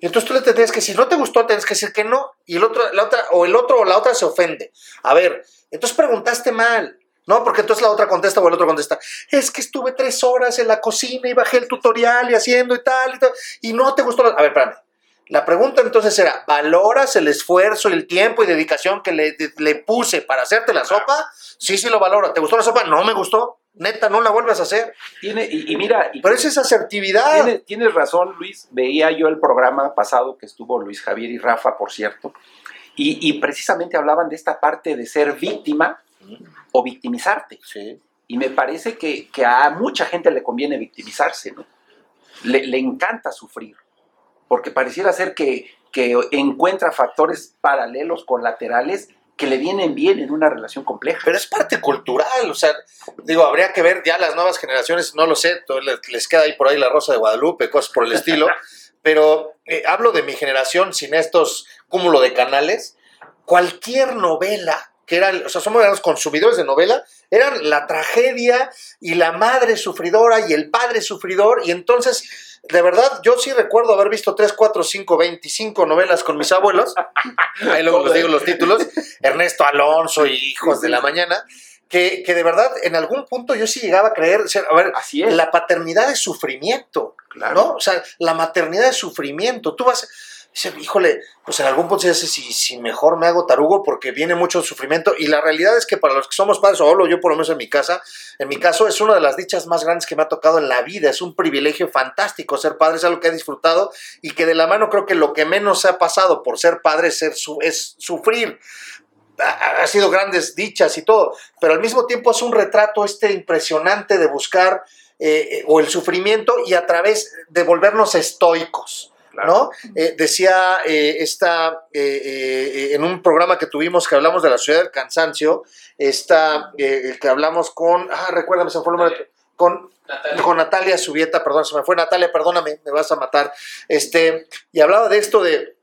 Y entonces tú le tendrías que decir, no te gustó, tienes que decir que no. Y el otro, la otra, o el otro o la otra se ofende. A ver, entonces preguntaste mal. No, porque entonces la otra contesta o el otro contesta, es que estuve tres horas en la cocina y bajé el tutorial y haciendo y tal y tal, y no te gustó. la-". A ver, espérame. La pregunta entonces era, ¿valoras el esfuerzo el tiempo y dedicación que le, le puse para hacerte la sopa? Sí, sí lo valoro. ¿Te gustó la sopa? No me gustó. Neta, no la vuelvas a hacer. Tiene, y, y mira, y- Pero esa es asertividad. Tienes, tienes razón, Luis. Veía yo el programa pasado que estuvo Luis Javier y Rafa, por cierto, y, y precisamente hablaban de esta parte de ser víctima o victimizarte. Sí. Y me parece que, que a mucha gente le conviene victimizarse, ¿no? Le, le encanta sufrir, porque pareciera ser que, que encuentra factores paralelos, colaterales, que le vienen bien en una relación compleja. Pero es parte cultural, o sea, digo, habría que ver ya las nuevas generaciones, no lo sé, les queda ahí por ahí la Rosa de Guadalupe, cosas por el estilo, *laughs* pero eh, hablo de mi generación sin estos cúmulo de canales, cualquier novela que era, o sea, somos los consumidores de novela, eran la tragedia y la madre sufridora y el padre sufridor, y entonces, de verdad, yo sí recuerdo haber visto 3, 4, 5, 25 novelas con mis abuelos, ahí luego les digo los títulos, Ernesto Alonso y Hijos de la Mañana, que, que de verdad en algún punto yo sí llegaba a creer, o sea, a ver, Así es. la paternidad es sufrimiento, Claro. ¿no? O sea, la maternidad es sufrimiento. Tú vas, dices, híjole, pues en algún punto dices, si, si mejor me hago tarugo porque viene mucho sufrimiento. Y la realidad es que para los que somos padres, o yo por lo menos en mi casa, en mi caso es una de las dichas más grandes que me ha tocado en la vida. Es un privilegio fantástico ser padre, es algo que he disfrutado y que de la mano creo que lo que menos se ha pasado por ser padre es, sufrir ha ha sido grandes dichas y todo, pero al mismo tiempo es un retrato este impresionante de buscar eh, eh, o el sufrimiento y a través de volvernos estoicos. ¿No? Eh, decía eh, esta, eh, en un programa que tuvimos que hablamos de la ciudad del cansancio, esta, que hablamos con, ah, recuérdame, se fue el con, con Natalia Subieta, perdón, se me fue Natalia, perdóname, me vas a matar, este, y hablaba de esto de,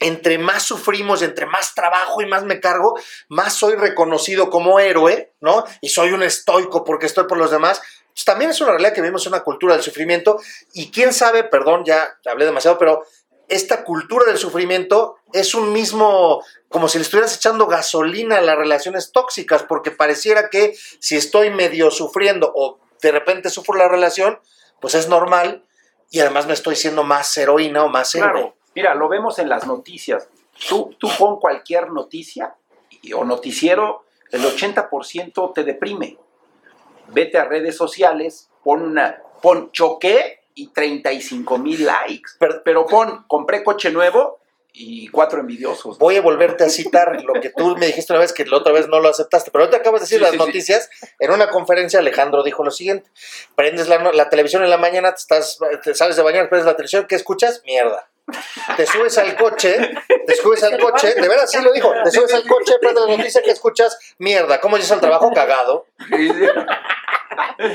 entre más sufrimos, entre más trabajo y más me cargo, más soy reconocido como héroe, ¿no? Y soy un estoico porque estoy por los demás. Pues también es una realidad que vivimos en una cultura del sufrimiento y quién sabe, perdón, ya hablé demasiado, pero esta cultura del sufrimiento es un mismo, como si le estuvieras echando gasolina a las relaciones tóxicas, porque pareciera que si estoy medio sufriendo o de repente sufro la relación, pues es normal y además me estoy siendo más heroína o más héroe. Claro, mira, lo vemos en las noticias. Tú, tú pon cualquier noticia y- o noticiero, el 80% te deprime. Vete a redes sociales, pon una, pon choqué y 35 mil likes. Pero, pero pon, compré coche nuevo y cuatro envidiosos. voy a volverte a citar lo que tú me dijiste una vez que la otra vez no lo aceptaste, pero ahorita acabas de decir Sí, las sí, sí. noticias. En una conferencia Alejandro dijo lo siguiente, prendes la, no- la televisión en la mañana, te, estás, te sales de bañar, prendes la televisión, ¿qué escuchas? Mierda. Te subes al coche, te subes al coche, de veras sí lo dijo, te subes al coche, prendes la noticia, ¿qué escuchas? Mierda. ¿Cómo llegas al trabajo? Cagado.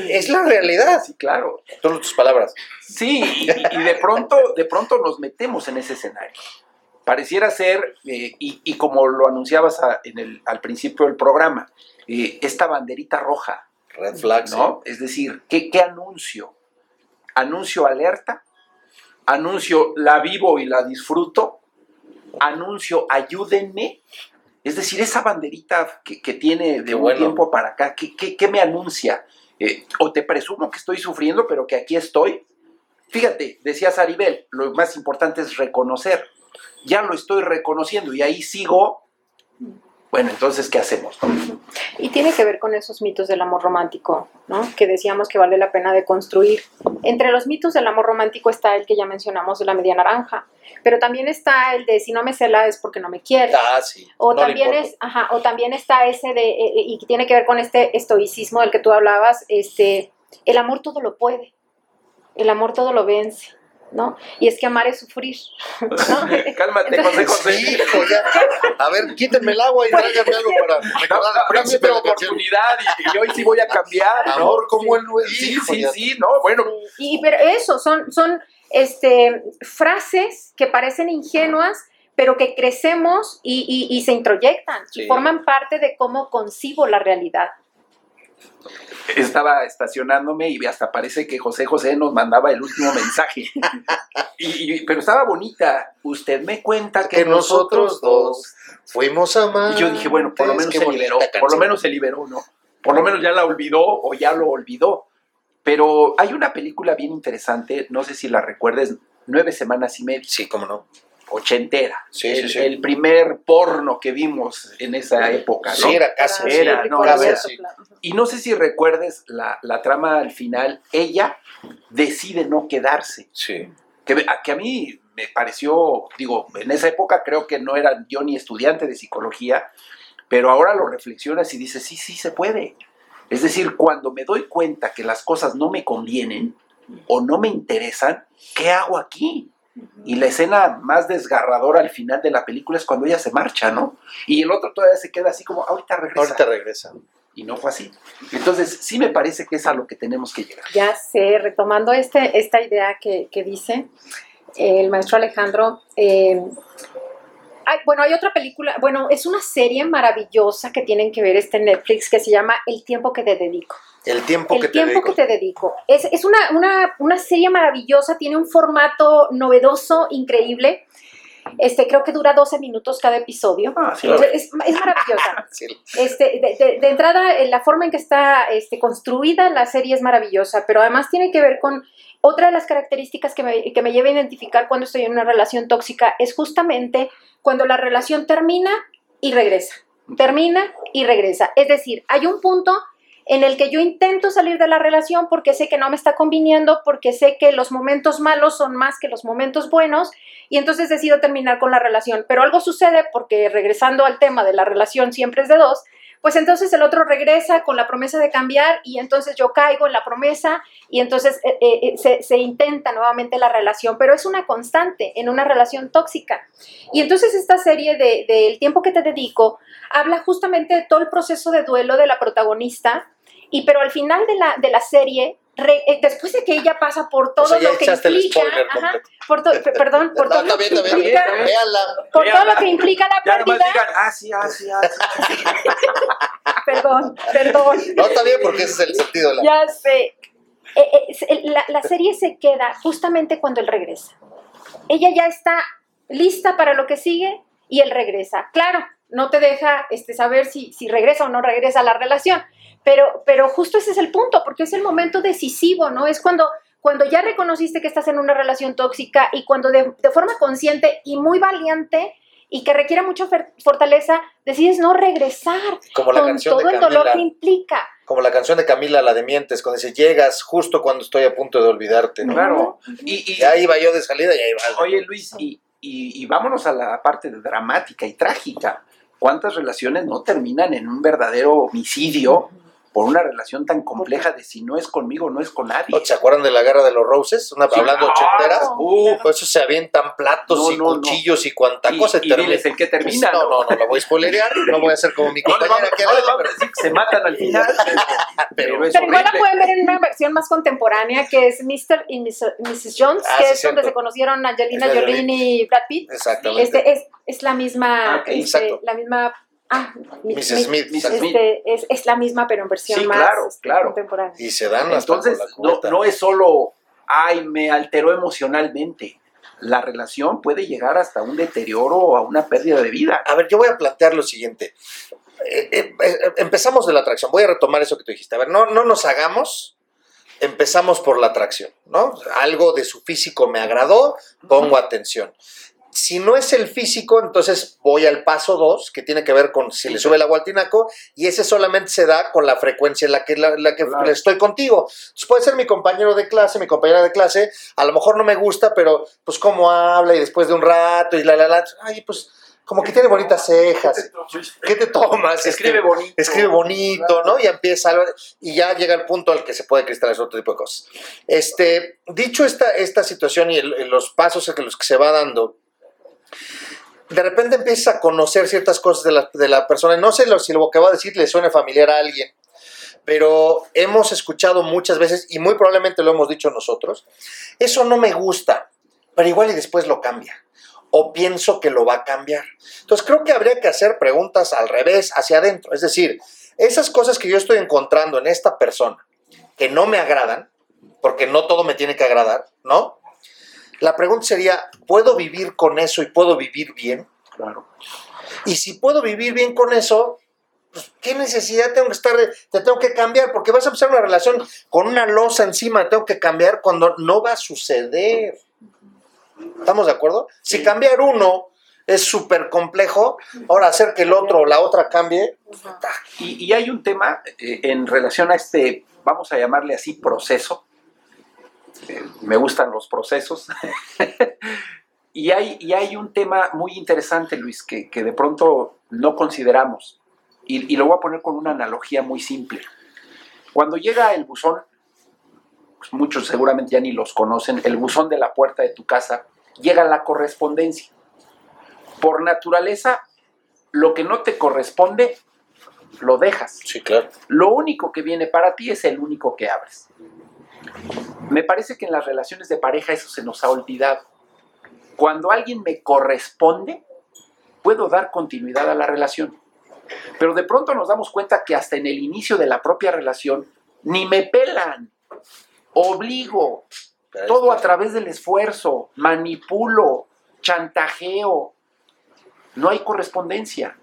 Es la realidad. Sí, claro. Son tus palabras. Sí, y, y de pronto, de pronto nos metemos en ese escenario. Pareciera ser, eh, y, y como lo anunciabas a- en el, al principio del programa, eh, esta banderita roja, Red flags. ¿no? Es decir, ¿qué, qué anuncio? ¿Anuncio alerta? ¿Anuncio la vivo y la disfruto? ¿Anuncio ayúdenme? Es decir, esa banderita que, que tiene de un bueno. tiempo para acá, ¿qué, qué- qué me anuncia? Eh, o te presumo que estoy sufriendo, pero que aquí estoy. Fíjate, decía Saribel, lo más importante es reconocer. Ya lo estoy reconociendo y ahí sigo. Bueno, entonces, ¿qué hacemos? no? Y tiene que ver con esos mitos del amor romántico, ¿no? Que decíamos que vale la pena de construir. Entre los mitos del amor romántico está el que ya mencionamos de la media naranja, pero también está el de si no me cela es porque no me quiere. Ah, sí. O No también es, ajá, o también está ese de, eh, y que tiene que ver con este estoicismo del que tú hablabas, este, el amor todo lo puede, el amor todo lo vence, ¿no? Y es que amar es sufrir, *laughs* ¿no? *laughs* Cálmate, José José. Sí, hijo, ya. A ver, quítenme el agua y tráiganme algo para *laughs* recordar de canción. oportunidad y, y hoy sí voy a cambiar, ¿no? Amor como el Sí, hijo, sí, ya. sí, no, bueno, Y pero eso, son, son este, frases que parecen ingenuas, pero que crecemos y, y- y se introyectan Sí. y forman parte de cómo concibo la realidad. Estaba estacionándome y hasta parece que José José nos mandaba el último mensaje. Y- y- pero estaba bonita. Usted me cuenta que, Que nosotros dos fuimos a amar. Y yo dije, bueno, por lo menos se liberó. Por lo menos se liberó, ¿no? Por lo menos ya la olvidó o ya lo olvidó. Pero hay una película bien interesante, no sé si la recuerdes, Nueve Semanas y Media, Sí, cómo no. Ochentera. Sí, el, sí. el primer porno que vimos en esa época, ¿no? Sí, era casi. Era, no. Y no sé si recuerdes la, la trama al final, ella decide no quedarse. Sí. Que, a- que a mí me pareció, digo, en esa época creo que no era yo ni estudiante de psicología, pero ahora lo reflexionas y dices, sí, sí se puede. Es decir, cuando me doy cuenta que las cosas no me convienen o no me interesan, ¿qué hago aquí? Y la escena más desgarradora al final de la película es cuando ella se marcha, ¿no? Y el otro todavía se queda así como, ahorita regresa. Ahorita regresa. Y no fue así. Entonces, sí me parece que es a lo que tenemos que llegar. Ya sé, retomando este, esta idea que, que dice eh, el maestro Alejandro. eh, hay- bueno, hay otra película, bueno, es una serie maravillosa que tienen que ver este Netflix que se llama El tiempo que te dedico. El tiempo El que te tiempo dedico. que te dedico. Es, es una, una, una serie maravillosa, tiene un formato novedoso, increíble. Este, creo que dura 12 minutos cada episodio. Ah, sí. es, es maravillosa. *laughs* Sí. Este, de, de- de entrada, eh, la forma en que está este, construida la serie es maravillosa, pero además tiene que ver con otra de las características que me, que me lleva a identificar cuando estoy en una relación tóxica, es justamente cuando la relación termina y regresa. Termina y regresa. Es decir, hay un punto en el que yo intento salir de la relación porque sé que no me está conviniendo, porque sé que los momentos malos son más que los momentos buenos y entonces decido terminar con la relación. Pero algo sucede porque regresando al tema de la relación siempre es de dos, pues entonces el otro regresa con la promesa de cambiar y entonces yo caigo en la promesa y entonces eh, eh, se, se intenta nuevamente la relación, pero es una constante en una relación tóxica. Y entonces esta serie de, de El tiempo que te dedico habla justamente de todo el proceso de duelo de la protagonista y pero al final de la, de la serie, re- eh, después de que ella pasa por todo O sea, ya lo que implica, ajá, por to- perdón, *laughs* por todo lo que implica, por todo lo que implica la Ya pérdida, digan, ah, sí, ah, sí, ah, sí. *laughs* perdón, perdón. No, está bien porque ese es el sentido de la. Ya sé. Eh, eh, la serie se queda justamente cuando él regresa. Ella ya está lista para lo que sigue y él regresa. Claro, no te deja este, saber si, si regresa o no regresa a la relación, pero, pero justo ese es el punto, porque es el momento decisivo, ¿no? Es cuando, cuando ya reconociste que estás en una relación tóxica y cuando de, de forma consciente y muy valiente y que requiere mucha fortaleza, decides no regresar Como la con canción todo de el dolor que implica. Como la canción de Camila, la de Mientes, cuando dice, llegas justo cuando estoy a punto de olvidarte. ¿no? Claro. Y, y- Ya iba yo de salida y ahí va. oye, Luis, y, y- y vámonos a la parte de dramática y trágica. ¿Cuántas relaciones no terminan en un verdadero homicidio por una relación tan compleja de si no es conmigo, no es con nadie? ¿No ¿Se acuerdan de la guerra de los Roses? Una, hablando Ah, ochenteras. Por eso se avientan platos No, y no, no. cuchillos y cuanta Y- cosa. y termina. diles en qué termina, No, ¿no? no, no, la voy a spoilerear. No voy a hacer como mi No compañera vamos, que no vamos pero, decir que se matan al final, *laughs* pero, pero es Pero igual la pueden ver en una versión más contemporánea que es Mr. y Mrs. Jones, Ah, que sí, es donde se conocieron Angelina Jolie y Brad Pitt. Exactamente. Este es, es la misma, Ah, este, la misma, ah, mi- Mrs. mi- Smith. Este, es, es la misma pero en versión Sí, más claro, este, claro. contemporánea. Y se dan hasta Entonces, no, no es solo, ay, me alteró emocionalmente. La relación puede llegar hasta un deterioro o a una pérdida de vida. A ver, yo voy a plantear lo siguiente. Eh, eh, eh, empezamos de la atracción. Voy a retomar eso que tú dijiste. A ver, no, no nos hagamos. Empezamos por la atracción, ¿no? Algo de su físico me agradó, pongo atención. Si no es el físico, entonces voy al paso 2, que tiene que ver con si le sube el agua al tinaco, y ese solamente se da con la frecuencia en la que, la, la que Claro. estoy contigo. Entonces puede ser mi compañero de clase, mi compañera de clase, a lo mejor no me gusta, pero pues cómo habla y después de un rato y la, la, la, ay, pues como que tiene bonitas cejas. ¿Qué te tomas? Escribe Este, bonito. Escribe bonito, ¿no? Y empieza algo- y ya llega el punto al que se puede cristalizar otro tipo de cosas. Este, dicho esta, esta situación y el- los pasos en los que se va dando, de repente empiezas a conocer ciertas cosas de la, de la persona. Y no sé si lo que va a decir le suene familiar a alguien, pero hemos escuchado muchas veces, y muy probablemente lo hemos dicho nosotros, eso no me gusta, pero igual y después lo cambia. O pienso que lo va a cambiar. Entonces creo que habría que hacer preguntas al revés, hacia adentro. Es decir, esas cosas que yo estoy encontrando en esta persona que no me agradan, porque no todo me tiene que agradar, ¿no? La pregunta sería, ¿puedo vivir con eso y puedo vivir bien? Claro. Y si puedo vivir bien con eso, pues, ¿qué necesidad tengo que estar, de- te tengo que cambiar? Porque vas a empezar una relación con una losa encima, tengo que cambiar cuando no va a suceder. ¿Estamos de acuerdo? Si cambiar uno es súper complejo, ahora hacer que el otro o la otra cambie, Y, y hay un tema eh, en relación a este, vamos a llamarle así, proceso. Eh, me gustan los procesos. *laughs* y, hay, y hay un tema muy interesante, Luis, que, que de pronto no consideramos. Y, y lo voy a poner con una analogía muy simple. Cuando llega el buzón, pues muchos seguramente ya ni los conocen, el buzón de la puerta de tu casa, llega la correspondencia. Por naturaleza, lo que no te corresponde, lo dejas. sí, claro. Lo único que viene para ti es el único que abres. Me parece que en las relaciones de pareja eso se nos ha olvidado. Cuando alguien me corresponde, puedo dar continuidad a la relación. Pero de pronto nos damos cuenta que hasta en el inicio de la propia relación ni me pelan. Obligo, todo a través del esfuerzo, manipulo, chantajeo. No hay correspondencia.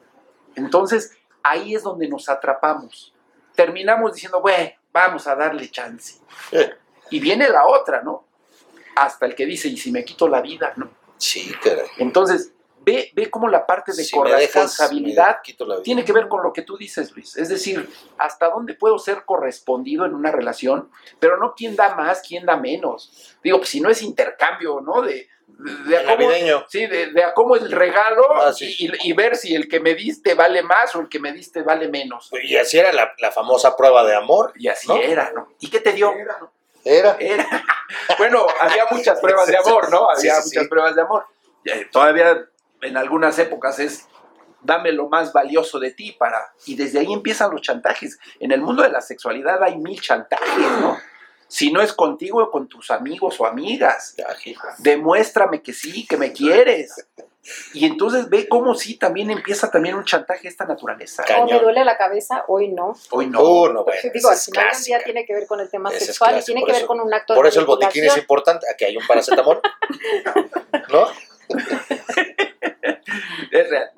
Entonces, ahí es donde nos atrapamos. Terminamos diciendo, bueno, vamos a darle chance. Y viene la otra, ¿no? Hasta el que dice, ¿y si me quito la vida? ¿no? Sí, caray. Entonces, ve, ve cómo la parte de Si me dejas, corresponsabilidad tiene que ver con lo que tú dices, Luis. Es decir, hasta dónde puedo ser correspondido en una relación, pero no quién da más, quién da menos. Digo, pues si no es intercambio, ¿no? De, de, a cómo- Navideño. sí, de, de a cómo el regalo Ah, sí. y, ver si el que me diste vale más o el que me diste vale menos. Y así era la, la famosa prueba de amor. Y así ¿no? era, ¿no? ¿Y qué te dio? Era. Era. *laughs* Bueno, había muchas pruebas de amor, ¿no? Había sí, muchas sí. pruebas de amor. Eh, Todavía en algunas épocas es dame lo más valioso de ti para y desde ahí empiezan los chantajes. En el mundo de la sexualidad hay mil chantajes, ¿no? Si no es contigo o con tus amigos o amigas, demuéstrame que sí, que me quieres. Y entonces ve cómo sí también empieza también un chantaje de esta naturaleza. O me Cañón. duele la cabeza, hoy no. Hoy no. Uh, no, bueno, Digo, al final del día tiene que ver con el tema sexual y tiene por que ver con un acto Por de eso el botiquín es importante. Aquí hay un paracetamol. *laughs* ¿No? Es real.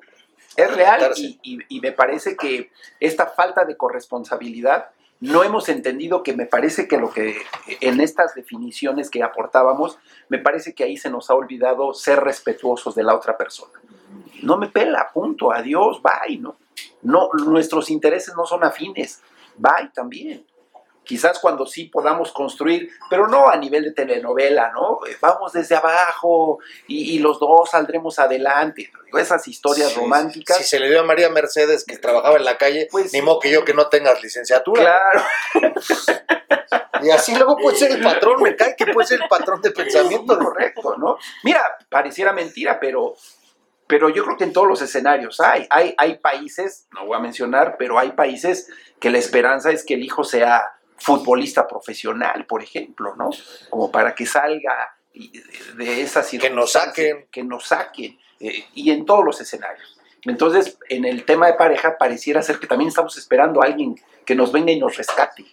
Es real Darse. y, y- y me parece que esta falta de corresponsabilidad no hemos entendido que me parece que lo que en estas definiciones que aportábamos, me parece que ahí se nos ha olvidado ser respetuosos de la otra persona. No me pela, punto, adiós, bye, ¿no? No, nuestros intereses no son afines, bye también. Quizás cuando sí podamos construir, pero no a nivel de telenovela, ¿no? Eh, Vamos desde abajo y, y los dos saldremos adelante. Esas historias Sí, románticas. Si se le dio a María Mercedes que trabajaba en la calle, Pues ni modo que yo que no tengas licenciatura. Claro, *laughs* Y así luego puede ser el patrón, me cae que puede ser el patrón de pensamiento. correcto, ¿no? Mira, pareciera mentira, pero, pero yo creo que en todos los escenarios hay. hay. Hay países, no voy a mencionar, pero hay países que la esperanza es que el hijo sea futbolista profesional, por ejemplo, ¿no? Como para que salga y- de esas Que nos saquen. Que nos saquen. eh, y en todos los escenarios. Entonces, en el tema de pareja, pareciera ser que también estamos esperando a alguien que nos venga y nos rescate.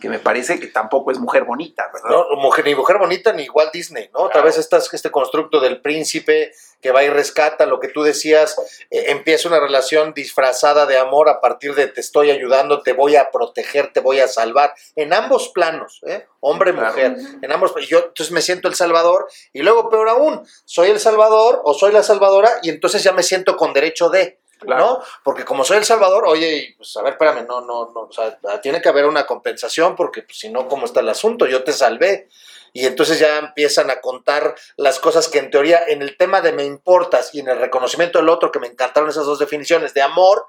Que me parece que tampoco es mujer bonita, ¿verdad? No, mujer, ni mujer bonita ni igual Disney, ¿no? Otra Claro. vez estás este constructo del príncipe que va y rescata lo que tú decías, eh, empieza una relación disfrazada de amor a partir de te estoy ayudando, te voy a proteger, te voy a salvar, en ambos planos, ¿eh? hombre, Claro. mujer, en ambos, y yo entonces me siento el salvador y luego peor aún, soy el salvador o soy la salvadora y entonces ya me siento con derecho de, Claro. ¿no? Porque como soy el Salvador, oye, pues a ver, espérame, no, no, no, o sea, tiene que haber una compensación porque pues, si no, ¿cómo está el asunto? Yo te salvé. Y entonces ya empiezan a contar las cosas que en teoría, en el tema de me importas y en el reconocimiento del otro, que me encantaron esas dos definiciones de amor,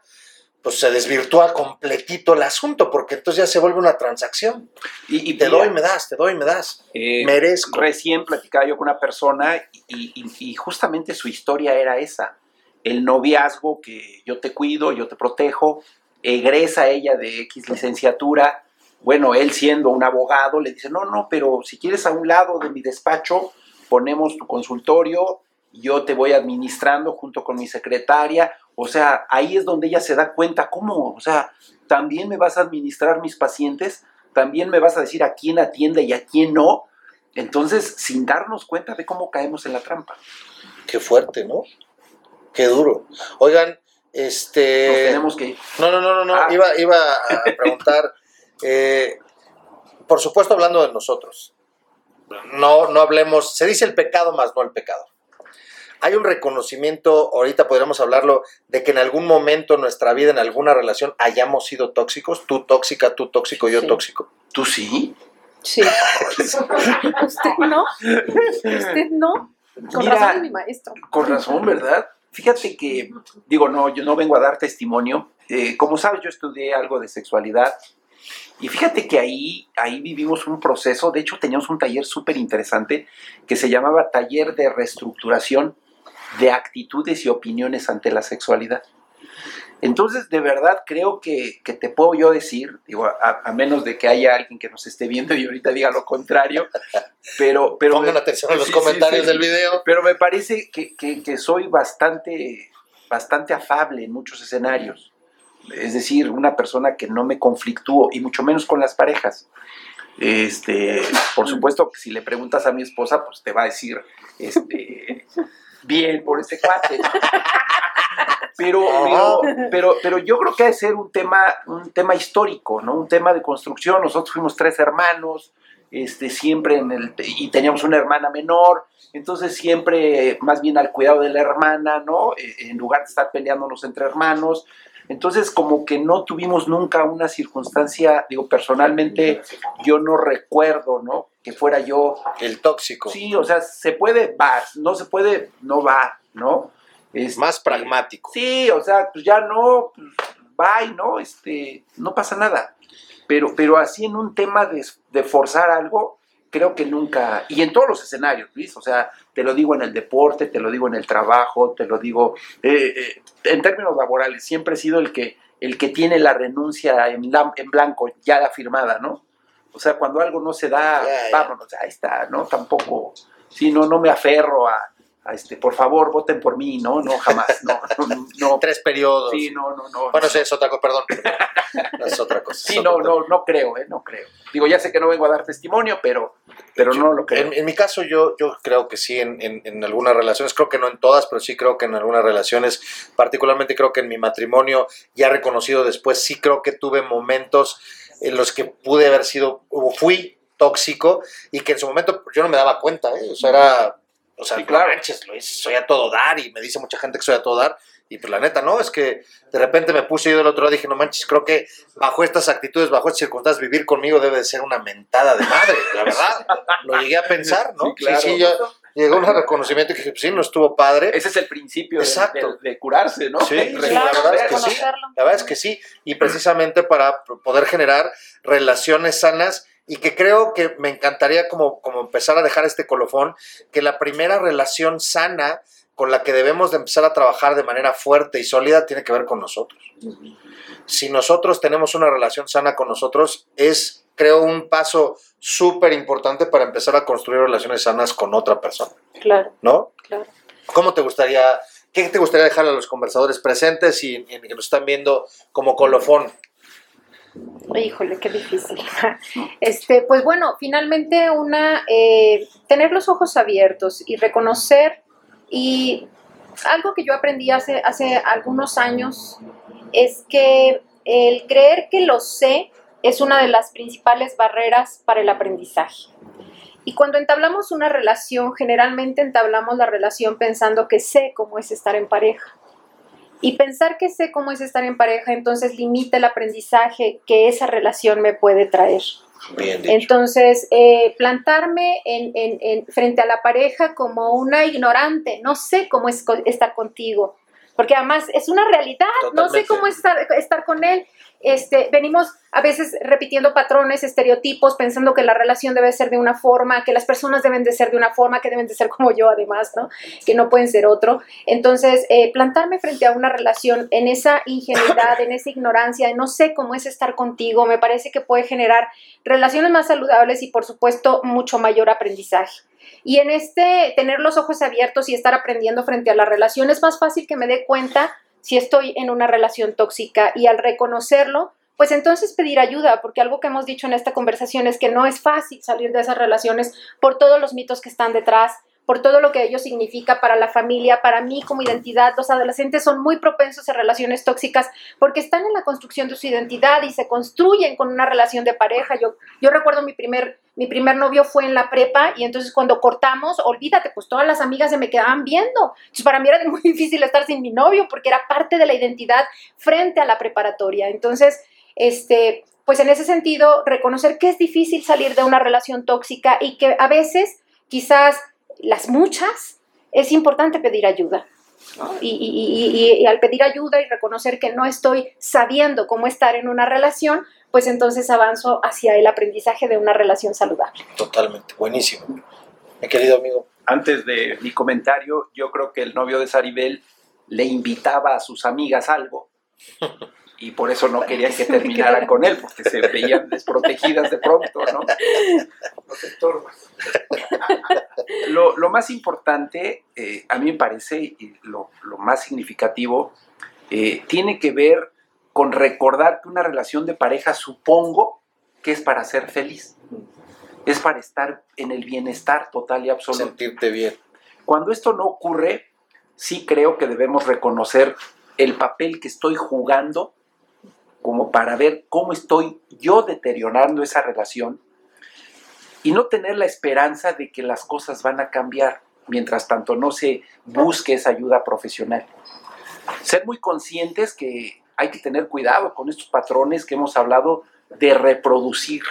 pues se desvirtúa completito el asunto, porque entonces ya se vuelve una transacción. Y, Y te doy, me das, te doy, me das. eh, Merezco. Recién platicaba yo con una persona y, y- y justamente su historia era esa. El noviazgo que yo te cuido, yo te protejo, egresa ella de X licenciatura. Bueno, él siendo un abogado le dice, no, no, pero si quieres a un lado de mi despacho, ponemos tu consultorio, yo te voy administrando junto con mi secretaria. O sea, ahí es donde ella se da cuenta, ¿cómo? O sea, también me vas a administrar mis pacientes, también me vas a decir a quién atiende y a quién no. Entonces, sin darnos cuenta de cómo caemos en la trampa. Qué fuerte, ¿no? Qué duro. Oigan, este... Nos tenemos que ir. No, no, no, no, no. Ah. Iba, iba a preguntar, *laughs* eh, por supuesto hablando de nosotros, no, no hablemos, se dice el pecado más no el pecado. Hay un reconocimiento, ahorita podríamos hablarlo, de que en algún momento en nuestra vida, en alguna relación, hayamos sido tóxicos, tú tóxica, tú tóxico, yo Sí. tóxico. ¿Tú sí? Sí. ¿Usted no? ¿Usted no? Con Mira, razón es mi maestro. Con razón, ¿verdad? Fíjate que, digo, no, yo no vengo a dar testimonio. Eh, como sabes, yo estudié algo de sexualidad. Y fíjate que ahí, ahí vivimos un proceso. De hecho, teníamos un taller súper interesante que se llamaba Taller de Reestructuración de Actitudes y Opiniones ante la Sexualidad. Entonces, de verdad, creo que, que te puedo yo decir, digo, a, a menos de que haya alguien que nos esté viendo y ahorita diga lo contrario, pero... pero Pongan atención a los Sí, sí, comentarios sí. del video. pero me parece que, que- que soy bastante, bastante afable en muchos escenarios. Es decir, una persona que no me conflictúo, y mucho menos con las parejas. Este, por supuesto que si le preguntas a mi esposa, pues te va a decir, este, *laughs* bien por este cuate. Pero, pero, pero, pero yo creo que ha de ser un tema, un tema histórico, ¿no? Un tema de construcción. Nosotros fuimos tres hermanos, este, siempre en el, y teníamos una hermana menor, entonces siempre más bien al cuidado de la hermana, ¿no? Eh, En lugar de estar peleándonos entre hermanos. Entonces, como que no tuvimos nunca una circunstancia, digo, personalmente, yo no recuerdo, ¿no? Que fuera yo El tóxico. Sí, o sea, se puede, va, no se puede, no va, ¿no? Este, Más pragmático. Sí, o sea, pues ya no, pues, bye, ¿no? Este, no pasa nada. Pero, pero así en un tema de, de forzar algo, creo que nunca, y en todos los escenarios, Luis, o sea, te lo digo en el deporte, te lo digo en el trabajo, te lo digo, eh, eh, en términos laborales, siempre he sido el que, el que tiene la renuncia en, la- en blanco ya firmada, ¿no? O sea, cuando algo no se da, vámonos, ahí está, ¿no? Tampoco, sí, no, no me aferro a, a este, por favor, voten por mí, ¿no? No, jamás, no, *laughs* no, no. Tres periodos. Sí, no, no, no. Bueno, no. sí, es otra cosa, perdón. *laughs* es otra cosa. Sí, no, no, no creo, ¿eh? No creo. Digo, ya sé que no vengo a dar testimonio, pero, pero no lo creo. En, en mi caso, yo, yo creo que sí, en, en- en algunas relaciones, creo que no en todas, pero sí creo que en algunas relaciones, particularmente creo que en mi matrimonio, ya reconocido después, sí creo que tuve momentos en los que pude haber sido, o fui tóxico y que en su momento yo no me daba cuenta, ¿eh? o sea, era, o sea, Sí, claro. no manches, Luis, soy a todo dar y me dice mucha gente que soy a todo dar. Y pues la neta, no, es que de repente me puse yo del otro lado y dije, no manches, creo que bajo estas actitudes, bajo estas circunstancias, vivir conmigo debe de ser una mentada de madre, la verdad. Lo llegué a pensar, ¿no? Sí, claro. sí, yo llegó un reconocimiento y dije, pues sí, no estuvo padre. Ese es el principio de- Exacto. de, de curarse, ¿no? Sí, sí, la reconocer. verdad es que sí. La verdad es que sí. Y precisamente para poder generar relaciones sanas y que creo que me encantaría como, como empezar a dejar este colofón, que la primera relación sana con la que debemos de empezar a trabajar de manera fuerte y sólida tiene que ver con nosotros. Si nosotros tenemos una relación sana con nosotros, es, creo, un paso súper importante para empezar a construir relaciones sanas con otra persona, Claro, ¿no? claro. ¿Cómo te gustaría, qué te gustaría dejar a los conversadores presentes y, y que nos están viendo como colofón? Híjole, qué difícil. *laughs* Este, pues bueno, finalmente una eh, tener los ojos abiertos y reconocer y algo que yo aprendí hace, hace algunos años es que el creer que lo sé es una de las principales barreras para el aprendizaje. Y cuando entablamos una relación, generalmente entablamos la relación pensando que sé cómo es estar en pareja. Y pensar que sé cómo es estar en pareja, entonces limita el aprendizaje que esa relación me puede traer. Bien. Entonces, eh, plantarme en, en- en- frente a la pareja como una ignorante, no sé cómo es estar contigo, porque además es una realidad, no sé cómo estar, estar con él. Este, venimos a veces repitiendo patrones, estereotipos, pensando que la relación debe ser de una forma, que las personas deben de ser de una forma, que deben de ser como yo además. Que no pueden ser otro. Entonces, eh, plantarme frente a una relación en esa ingenuidad, en esa ignorancia, de no sé cómo es estar contigo, me parece que puede generar relaciones más saludables y por supuesto mucho mayor aprendizaje. Y en este tener los ojos abiertos y estar aprendiendo frente a la relación es más fácil que me dé cuenta si estoy en una relación tóxica y al reconocerlo, pues entonces pedir ayuda, porque algo que hemos dicho en esta conversación es que no es fácil salir de esas relaciones por todos los mitos que están detrás, por todo lo que ello significa para la familia, para mí como identidad. Los adolescentes son muy propensos a relaciones tóxicas porque están en la construcción de su identidad y se construyen con una relación de pareja. Yo, yo recuerdo mi primer, mi primer novio fue en la prepa y entonces cuando cortamos, olvídate, pues todas las amigas se me quedaban viendo. Entonces para mí era *laughs* muy difícil estar sin mi novio porque era parte de la identidad frente a la preparatoria. Entonces, este, pues en ese sentido, reconocer que es difícil salir de una relación tóxica y que a veces, quizás las muchas, es importante pedir ayuda. ¿no? Y, y- y- y- y al pedir ayuda y reconocer que no estoy sabiendo cómo estar en una relación, pues entonces avanzo hacia el aprendizaje de una relación saludable. Totalmente, buenísimo. Mi querido amigo. Antes de mi comentario, yo creo que el novio de Saribel le invitaba a sus amigas algo *laughs* y por eso no querían que *laughs* terminara con él, porque se veían desprotegidas de pronto, ¿no? *laughs* Lo, lo más importante, eh, a mí me parece, y lo, lo más significativo, eh, tiene que ver con recordar que una relación de pareja supongo que es para ser feliz, es para estar en el bienestar total y absoluto. Sentirte bien. Cuando esto no ocurre, sí creo que debemos reconocer el papel que estoy jugando como para ver cómo estoy yo deteriorando esa relación y no tener la esperanza de que las cosas van a cambiar mientras tanto no se busque esa ayuda profesional. Ser muy conscientes que hay que tener cuidado con estos patrones que hemos hablado de reproducir.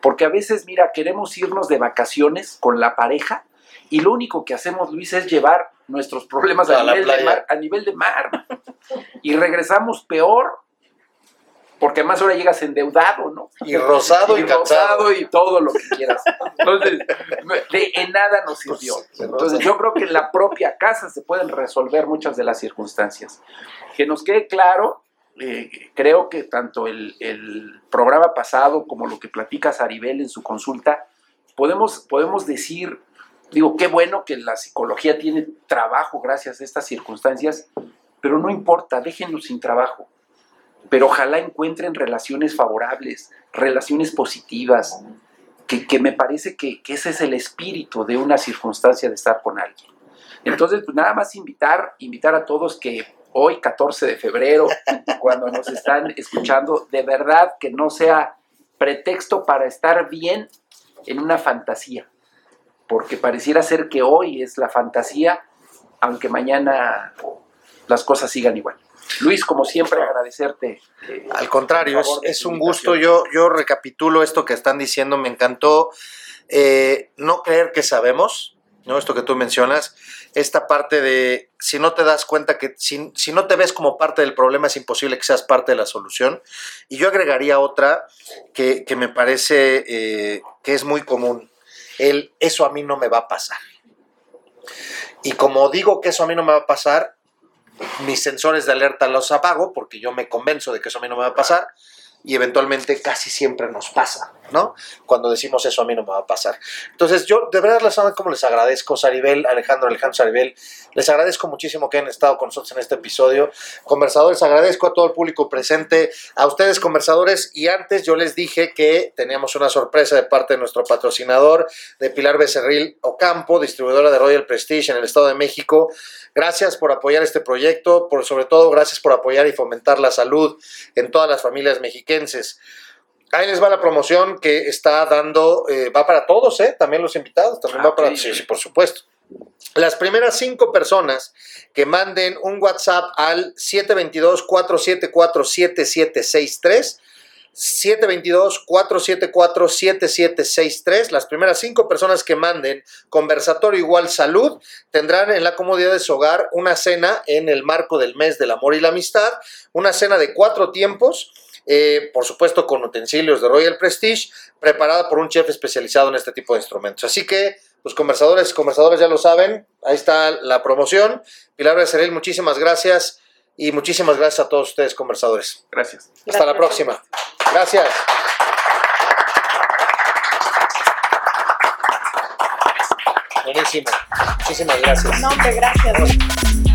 Porque a veces, mira, queremos irnos de vacaciones con la pareja y lo único que hacemos, Luis, es llevar nuestros problemas a, A nivel, de mar, a nivel de mar. Y regresamos peor, porque además ahora llegas endeudado, ¿no? Y rosado y, rosado y todo lo que quieras. Entonces, de en nada nos sirvió. Pues, se Entonces, yo creo que en la propia casa se pueden resolver muchas de las circunstancias. Que nos quede claro, eh, creo que tanto el, el programa pasado como lo que platica Saribel en su consulta, podemos, podemos decir, digo, qué bueno que la psicología tiene trabajo gracias a estas circunstancias, pero no importa, déjenlo sin trabajo pero ojalá encuentren relaciones favorables, relaciones positivas, que, que me parece que, ese es el espíritu de una circunstancia de estar con alguien. Entonces, pues nada más invitar, invitar a todos que hoy, 14 de febrero, cuando nos están escuchando, de verdad que no sea pretexto para estar bien en una fantasía, porque pareciera ser que hoy es la fantasía, aunque mañana las cosas sigan igual. Luis, como siempre, agradecerte. eh, Al contrario, es, un gusto. Yo, yo recapitulo esto que están diciendo, me encantó. eh, no creer que sabemos, ¿no? Esto que tú mencionas, esta parte de si no te das cuenta que si, si no te ves como parte del problema, es imposible que seas parte de la solución. Y yo agregaría otra que, que me parece eh, que es muy común. El eso a mí no me va a pasar. Y como digo que eso a mí no me va a pasar, mis sensores de alerta los apago porque yo me convenzo de que eso a mí no me va a pasar y eventualmente casi siempre nos pasa, ¿no? Cuando decimos eso a mí no me va a pasar. Entonces yo de verdad les saben cómo les agradezco, Saribel, Alejandro, Alejandro Saribel, les agradezco muchísimo que hayan estado con nosotros en este episodio. Conversadores, agradezco a todo el público presente, a ustedes conversadores y antes yo les dije que teníamos una sorpresa de parte de nuestro patrocinador de Pilar Becerril Ocampo, distribuidora de Royal Prestige en el Estado de México. Gracias por apoyar este proyecto, por sobre todo gracias por apoyar y fomentar la salud en todas las familias mexiquenses. Ahí les va la promoción que está dando, eh, va para todos, ¿eh? También los invitados, también Ah, va para, ok. sí, sí, por supuesto. Las primeras cinco personas que manden un WhatsApp al 722-474-7763 722-474-7763. Las primeras cinco personas que manden conversatorio igual salud tendrán en la comodidad de su hogar una cena en el marco del mes del amor y la amistad, una cena de cuatro tiempos. Eh, por supuesto con utensilios de Royal Prestige, preparada por un chef especializado en este tipo de instrumentos. Así que los conversadores y conversadores ya lo saben, ahí está la promoción. Pilar Becerril, muchísimas gracias y muchísimas gracias a todos ustedes conversadores. Gracias. Hasta la Gracias. próxima. Gracias. Buenísimo. Muchísimas gracias. No, hombre, gracias.